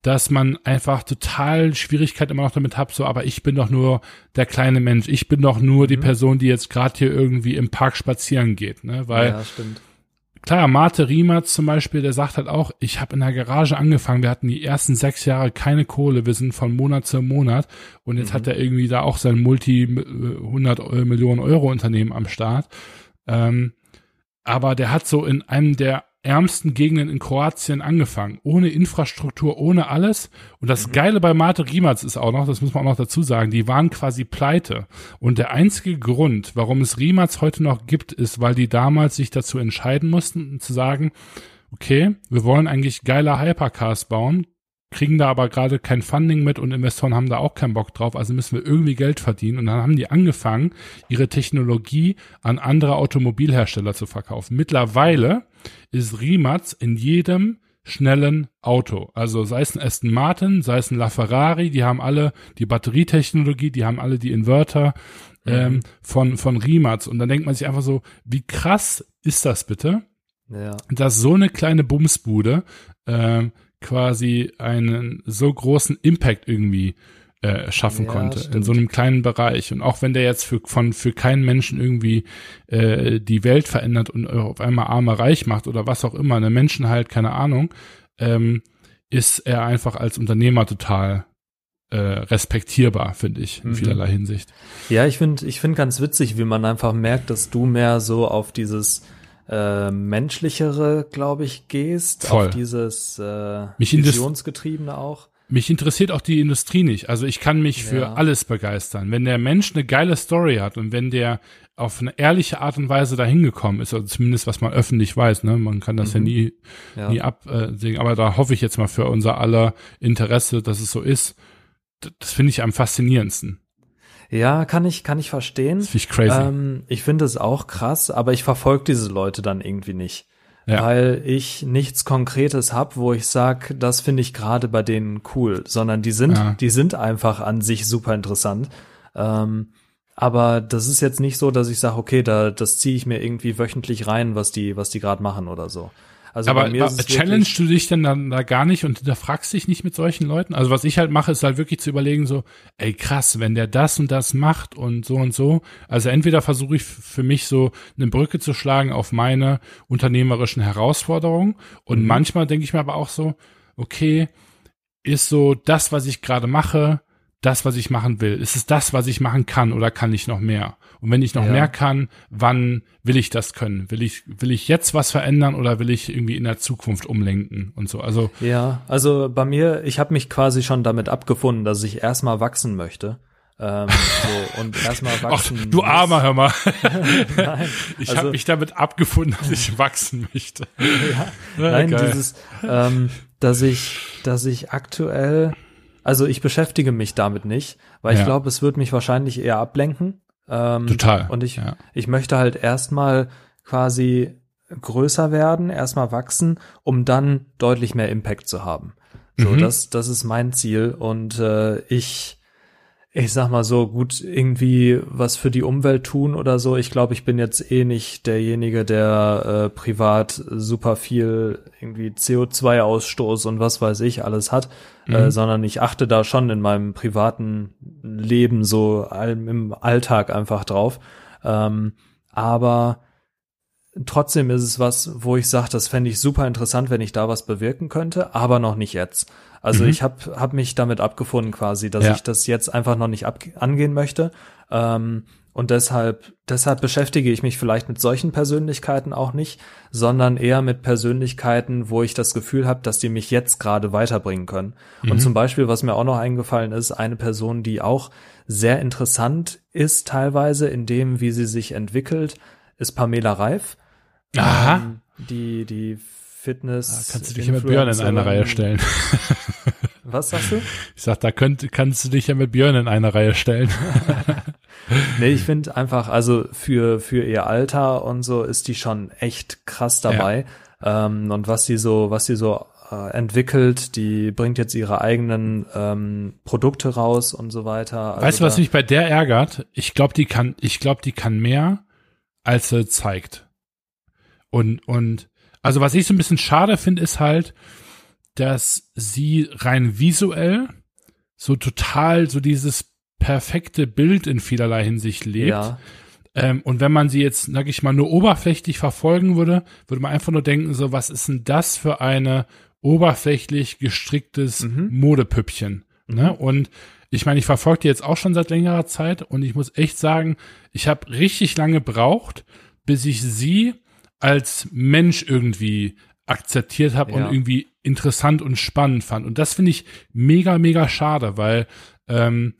dass man einfach total Schwierigkeit immer noch damit hat, so, aber ich bin doch nur der kleine Mensch, ich bin doch nur mhm. die Person, die jetzt gerade hier irgendwie im Park spazieren geht, ne, weil ja, stimmt klar, Mate Riemertz zum Beispiel, der sagt halt auch, ich habe in der Garage angefangen, wir hatten die ersten sechs Jahre keine Kohle, wir sind von Monat zu Monat und jetzt mhm. hat er irgendwie da auch sein Multi 100 äh, Millionen Euro Unternehmen am Start. Ähm, aber der hat so in einem der ärmsten Gegenden in Kroatien angefangen, ohne Infrastruktur, ohne alles. Und das mhm. Geile bei Mate Rimac ist auch noch, das muss man auch noch dazu sagen, die waren quasi pleite. Und der einzige Grund, warum es Rimac heute noch gibt, ist, weil die damals sich dazu entscheiden mussten, zu sagen, okay, wir wollen eigentlich geile Hypercars bauen, kriegen da aber gerade kein Funding mit und Investoren haben da auch keinen Bock drauf, also müssen wir irgendwie Geld verdienen. Und dann haben die angefangen, ihre Technologie an andere Automobilhersteller zu verkaufen. Mittlerweile ist Rimac in jedem schnellen Auto. Also sei es ein Aston Martin, sei es ein LaFerrari, die haben alle die Batterietechnologie, die haben alle die Inverter mhm. ähm, von, von Rimac. Und dann denkt man sich einfach so, wie krass ist das bitte? Ja. Dass so eine kleine Bumsbude ähm, quasi einen so großen Impact irgendwie äh, schaffen ja, konnte stimmt. in so einem kleinen Bereich und auch wenn der jetzt für von für keinen Menschen irgendwie äh, die Welt verändert und auf einmal arme reich macht oder was auch immer, eine Menschen halt keine Ahnung, ähm, ist er einfach als Unternehmer total äh, respektierbar, finde ich, in mhm. vielerlei Hinsicht. Ja, ich finde ich finde ganz witzig, wie man einfach merkt, dass du mehr so auf dieses äh, menschlichere, glaube ich, gehst, Voll. auf dieses äh, mich visionsgetriebene auch. Mich interessiert auch die Industrie nicht. Also ich kann mich ja. für alles begeistern. Wenn der Mensch eine geile Story hat und wenn der auf eine ehrliche Art und Weise dahin gekommen ist, also zumindest was man öffentlich weiß, ne, man kann das mhm. ja nie, ja. nie absehen, aber da hoffe ich jetzt mal für unser aller Interesse, dass es so ist. Das finde ich am faszinierendsten. Ja, kann ich, kann ich verstehen. Das finde ich crazy. Ähm, ich finde es auch krass, aber ich verfolge diese Leute dann irgendwie nicht. Ja. Weil ich nichts Konkretes hab, wo ich sag, das finde ich gerade bei denen cool, sondern die sind, ja. die sind einfach an sich super interessant. Ähm, aber das ist jetzt nicht so, dass ich sage, okay, da das ziehe ich mir irgendwie wöchentlich rein, was die, was die gerade machen oder so. Also aber challenge du dich denn dann da gar nicht und hinterfragst dich nicht mit solchen Leuten? Also was ich halt mache, ist halt wirklich zu überlegen so, ey krass, wenn der das und das macht und so und so. Also entweder versuche ich für mich so eine Brücke zu schlagen auf meine unternehmerischen Herausforderungen und mhm. manchmal denke ich mir aber auch so, okay, ist so das, was ich gerade mache, das, was ich machen will? Ist es das, was ich machen kann oder kann ich noch mehr? Und wenn ich noch ja. mehr kann, wann will ich das können? Will ich, will ich jetzt was verändern oder will ich irgendwie in der Zukunft umlenken und so? Also ja, also bei mir, ich habe mich quasi schon damit abgefunden, dass ich erstmal wachsen möchte. ähm, so, und erstmal wachsen. Ach, du muss. Armer, hör mal. Nein, ich also, habe mich damit abgefunden, dass ich wachsen möchte. Ja, nein, geil. dieses, ähm, dass ich, dass ich aktuell also ich beschäftige mich damit nicht, weil ja. ich glaube, es wird mich wahrscheinlich eher ablenken. Ähm, Total. Und ich, ja. ich möchte halt erstmal quasi größer werden, erstmal wachsen, um dann deutlich mehr Impact zu haben. So, mhm. das, das ist mein Ziel. Und äh, ich ich sag mal so, gut, irgendwie was für die Umwelt tun oder so. Ich glaube, ich bin jetzt eh nicht derjenige, der äh, privat super viel irgendwie CO2-Ausstoß und was weiß ich alles hat, äh, mhm. äh, sondern ich achte da schon in meinem privaten Leben so im Alltag einfach drauf. Ähm, aber trotzdem ist es was, wo ich sage, das fände ich super interessant, wenn ich da was bewirken könnte, aber noch nicht jetzt. Also mhm. ich habe hab mich damit abgefunden quasi, dass ja. ich das jetzt einfach noch nicht angehen möchte. Ähm, und deshalb, deshalb beschäftige ich mich vielleicht mit solchen Persönlichkeiten auch nicht, sondern eher mit Persönlichkeiten, wo ich das Gefühl habe, dass die mich jetzt gerade weiterbringen können. Mhm. Und zum Beispiel, was mir auch noch eingefallen ist, eine Person, die auch sehr interessant ist teilweise in dem, wie sie sich entwickelt, ist Pamela Reif. Aha. Ähm, die, die Fitness. Da kannst du dich ja mit Björn in eine Reihe stellen. Was sagst du? Ich sag, da könnt, kannst du dich ja mit Björn in eine Reihe stellen. nee, ich finde einfach, also für, für ihr Alter und so ist die schon echt krass dabei. Ja. Ähm, und was sie so, was sie so äh, entwickelt, die bringt jetzt ihre eigenen ähm, Produkte raus und so weiter. Also weißt du, was mich bei der ärgert? Ich glaube, die kann, ich glaube, die kann mehr, als sie zeigt. Und, und also was ich so ein bisschen schade finde, ist halt, dass sie rein visuell so total so dieses perfekte Bild in vielerlei Hinsicht lebt. Ja. Ähm, und wenn man sie jetzt, sag ich mal, nur oberflächlich verfolgen würde, würde man einfach nur denken, so, was ist denn das für eine oberflächlich gestricktes mhm. Modepüppchen? Ne? Mhm. Und ich meine, ich verfolge die jetzt auch schon seit längerer Zeit und ich muss echt sagen, ich habe richtig lange gebraucht, bis ich sie als Mensch irgendwie akzeptiert habe ja. und irgendwie interessant und spannend fand. Und das finde ich mega, mega schade, weil ähm,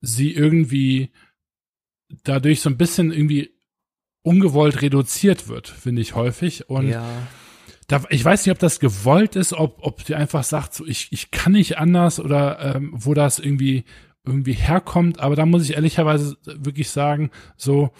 sie irgendwie dadurch so ein bisschen irgendwie ungewollt reduziert wird, finde ich häufig. Und ja. da, ich weiß nicht, ob das gewollt ist, ob, ob sie einfach sagt, so ich, ich kann nicht anders oder ähm, wo das irgendwie irgendwie herkommt, aber da muss ich ehrlicherweise wirklich sagen, so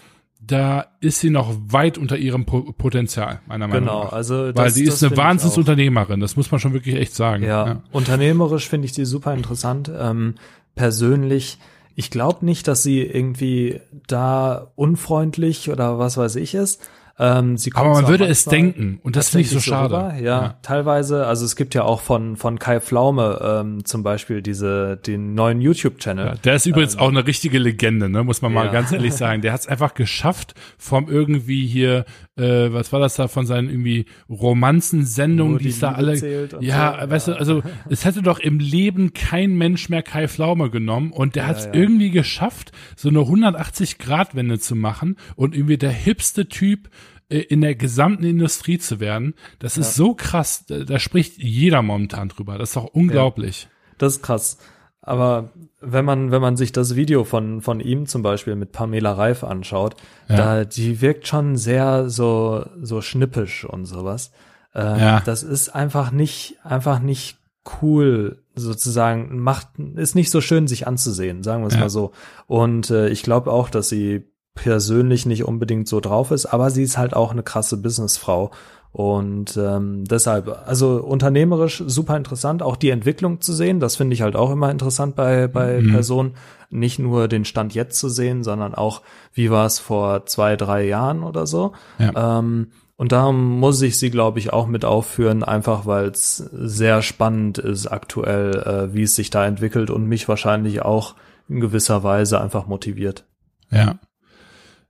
da ist sie noch weit unter ihrem Potenzial, meiner Meinung genau, nach. Genau, also das, Weil sie ist eine Wahnsinnsunternehmerin, das muss man schon wirklich echt sagen. Ja, ja. unternehmerisch finde ich sie super interessant. Ähm, persönlich ich glaube nicht, dass sie irgendwie da unfreundlich oder was weiß ich ist. Ähm, sie Aber man würde es denken und das finde ich so schade. Rüber, ja, ja, teilweise. Also es gibt ja auch von von Kai Pflaume ähm, zum Beispiel diese den neuen YouTube-Channel. Ja, der ist übrigens ähm, auch eine richtige Legende, ne? Muss man mal ja. ganz ehrlich sagen. Der hat es einfach geschafft, vom irgendwie hier, äh, was war das da von seinen irgendwie Romanzensendungen, die es da alle. Ja, so, weißt du, also es hätte doch im Leben kein Mensch mehr Kai Pflaume genommen und der hat es irgendwie geschafft, so eine 180 Grad Wende zu machen und irgendwie der hipste Typ äh, in der gesamten Industrie zu werden, das ist ja. so krass. Da, da, spricht jeder momentan drüber. Das ist doch unglaublich. Ja, das ist krass. Aber wenn man, wenn man sich das Video von, von ihm zum Beispiel mit Pamela Reif anschaut, ja. da, die wirkt schon sehr so, so schnippisch und sowas. Äh, ja. Das ist einfach nicht, einfach nicht cool sozusagen macht ist nicht so schön sich anzusehen sagen wir es ja. mal so und äh, ich glaube auch dass sie persönlich nicht unbedingt so drauf ist, aber sie ist halt auch eine krasse Businessfrau. Und ähm, deshalb, also unternehmerisch super interessant, auch die Entwicklung zu sehen. Das finde ich halt auch immer interessant bei, bei mhm. Personen. Nicht nur den Stand jetzt zu sehen, sondern auch, wie war es vor zwei, drei Jahren oder so. Ja. Ähm, und darum muss ich sie, glaube ich, auch mit aufführen, einfach weil es sehr spannend ist aktuell, äh, wie es sich da entwickelt und mich wahrscheinlich auch in gewisser Weise einfach motiviert. Ja.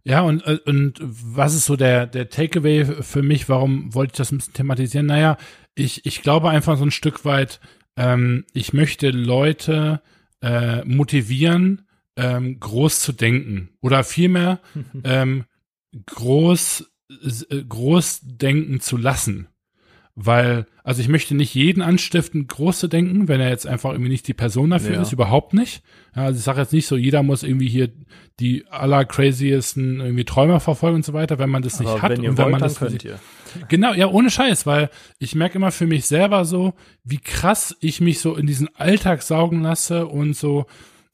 Ja, und, äh, und was ist so der, der Takeaway für mich? Warum wollte ich das ein bisschen thematisieren? Naja, ich, ich glaube einfach so ein Stück weit, ähm, ich möchte Leute äh, motivieren, ähm, groß zu denken. Oder vielmehr ähm, groß, äh, groß denken zu lassen. Weil, also ich möchte nicht jeden anstiften, groß zu denken, wenn er jetzt einfach irgendwie nicht die Person dafür ja. ist, überhaupt nicht. Ja, also ich sage jetzt nicht so, jeder muss irgendwie hier die aller craziesten irgendwie Träume verfolgen und so weiter, wenn man das nicht hat. Und wenn wollt, man das könnt ihr. Genau, ja, ohne Scheiß, weil ich merke immer für mich selber so, wie krass ich mich so in diesen Alltag saugen lasse und so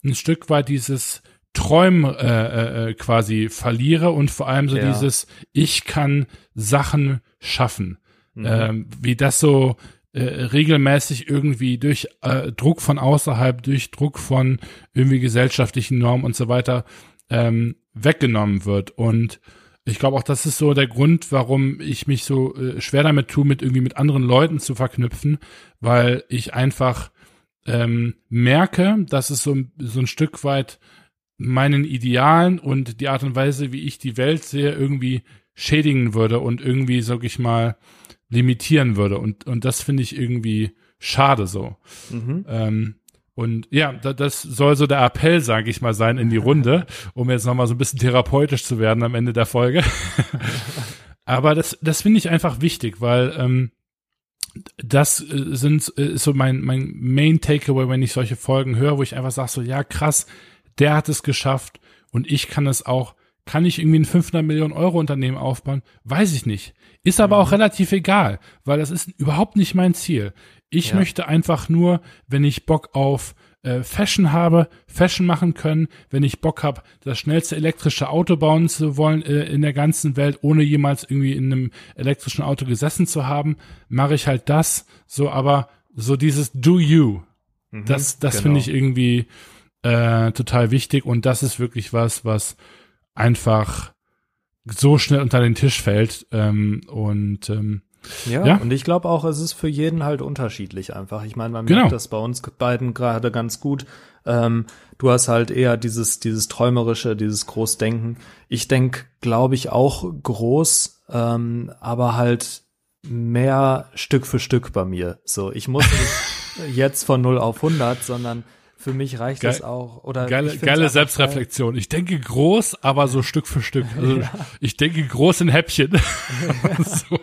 ein Stück weit dieses Träumen äh, äh, äh quasi verliere und vor allem so ja. dieses, ich kann Sachen schaffen. Mhm. Ähm, wie das so äh, regelmäßig irgendwie durch äh, Druck von außerhalb, durch Druck von irgendwie gesellschaftlichen Normen und so weiter ähm, weggenommen wird. Und ich glaube auch, das ist so der Grund, warum ich mich so äh, schwer damit tue, mit irgendwie mit anderen Leuten zu verknüpfen, weil ich einfach ähm, merke, dass es so, so ein Stück weit meinen Idealen und die Art und Weise, wie ich die Welt sehe, irgendwie schädigen würde und irgendwie, sag ich mal, limitieren würde. Und, und das finde ich irgendwie schade so. Mhm. Ähm, und ja, das soll so der Appell, sage ich mal, sein in die Runde, um jetzt nochmal so ein bisschen therapeutisch zu werden am Ende der Folge. Aber das, das finde ich einfach wichtig, weil ähm, das äh, sind äh, ist so mein, mein Main Takeaway, wenn ich solche Folgen höre, wo ich einfach sage so, ja krass, der hat es geschafft und ich kann es auch. Kann ich irgendwie ein 500 Millionen Euro Unternehmen aufbauen? Weiß ich nicht. Ist aber mhm. auch relativ egal, weil das ist überhaupt nicht mein Ziel. Ich ja. möchte einfach nur, wenn ich Bock auf äh, Fashion habe, Fashion machen können, wenn ich Bock habe, das schnellste elektrische Auto bauen zu wollen äh, in der ganzen Welt, ohne jemals irgendwie in einem elektrischen Auto gesessen zu haben, mache ich halt das. So, aber so dieses Do You, mhm, das, das genau. finde ich irgendwie äh, total wichtig und das ist wirklich was, was einfach so schnell unter den Tisch fällt. Ähm, und ähm, Ja, ja, und ich glaube auch, es ist für jeden halt unterschiedlich einfach. Ich meine, man genau. merkt das bei uns beiden gerade ganz gut. Ähm, du hast halt eher dieses, dieses träumerische, dieses Großdenken. Ich denk, glaube ich, auch groß, ähm, aber halt mehr Stück für Stück bei mir. So, ich muss nicht jetzt von 0 auf 100, sondern für mich reicht Geil, das auch. Oder geile, geile Selbstreflexion. Ich denke groß, aber so Stück für Stück. Also ja. ich denke groß in Häppchen. so.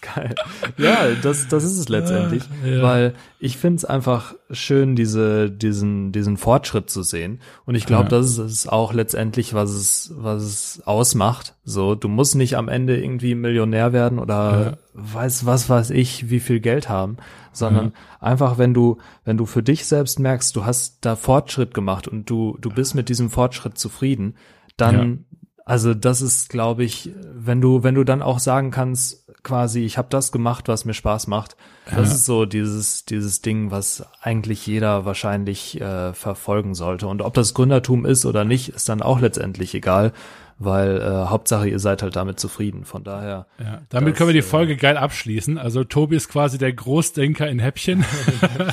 Geil. Ja, das, das ist es letztendlich. Ja. Weil ich finde es einfach schön, diese, diesen, diesen Fortschritt zu sehen. Und ich glaube, ja. das ist auch letztendlich, was es, was es ausmacht. So, du musst nicht am Ende irgendwie Millionär werden oder weiß was weiß ich, wie viel Geld haben, sondern mhm. einfach, wenn du, wenn du für dich selbst merkst, du hast da Fortschritt gemacht und du, du bist mit diesem Fortschritt zufrieden, dann, ja. also das ist, glaube ich, wenn du, wenn du dann auch sagen kannst, quasi, ich habe das gemacht, was mir Spaß macht, das ja. ist so dieses, dieses Ding, was eigentlich jeder wahrscheinlich äh, verfolgen sollte. Und ob das Gründertum ist oder nicht, ist dann auch letztendlich egal weil äh, Hauptsache ihr seid halt damit zufrieden. Von daher. Ja, damit das, können wir die äh, Folge äh, geil abschließen. Also Tobi ist quasi der Großdenker in Häppchen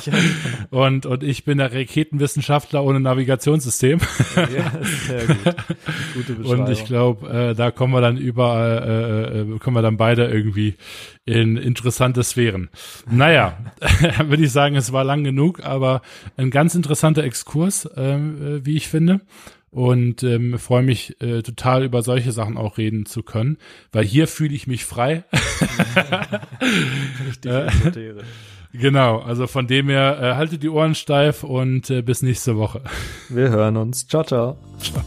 und und ich bin der Raketenwissenschaftler ohne Navigationssystem. ja, sehr gut. Gute Beschreibung. Und ich glaube, äh, da kommen wir dann überall, äh, äh, kommen wir dann beide irgendwie in interessante Sphären. Naja, würde ich sagen, es war lang genug, aber ein ganz interessanter Exkurs, ähm, äh, wie ich finde und ähm, freue mich äh, total über solche Sachen auch reden zu können, weil hier fühle ich mich frei. Richtig äh, Genau, also von dem her äh, haltet die Ohren steif und äh, bis nächste Woche. Wir hören uns. Ciao, ciao. Ciao.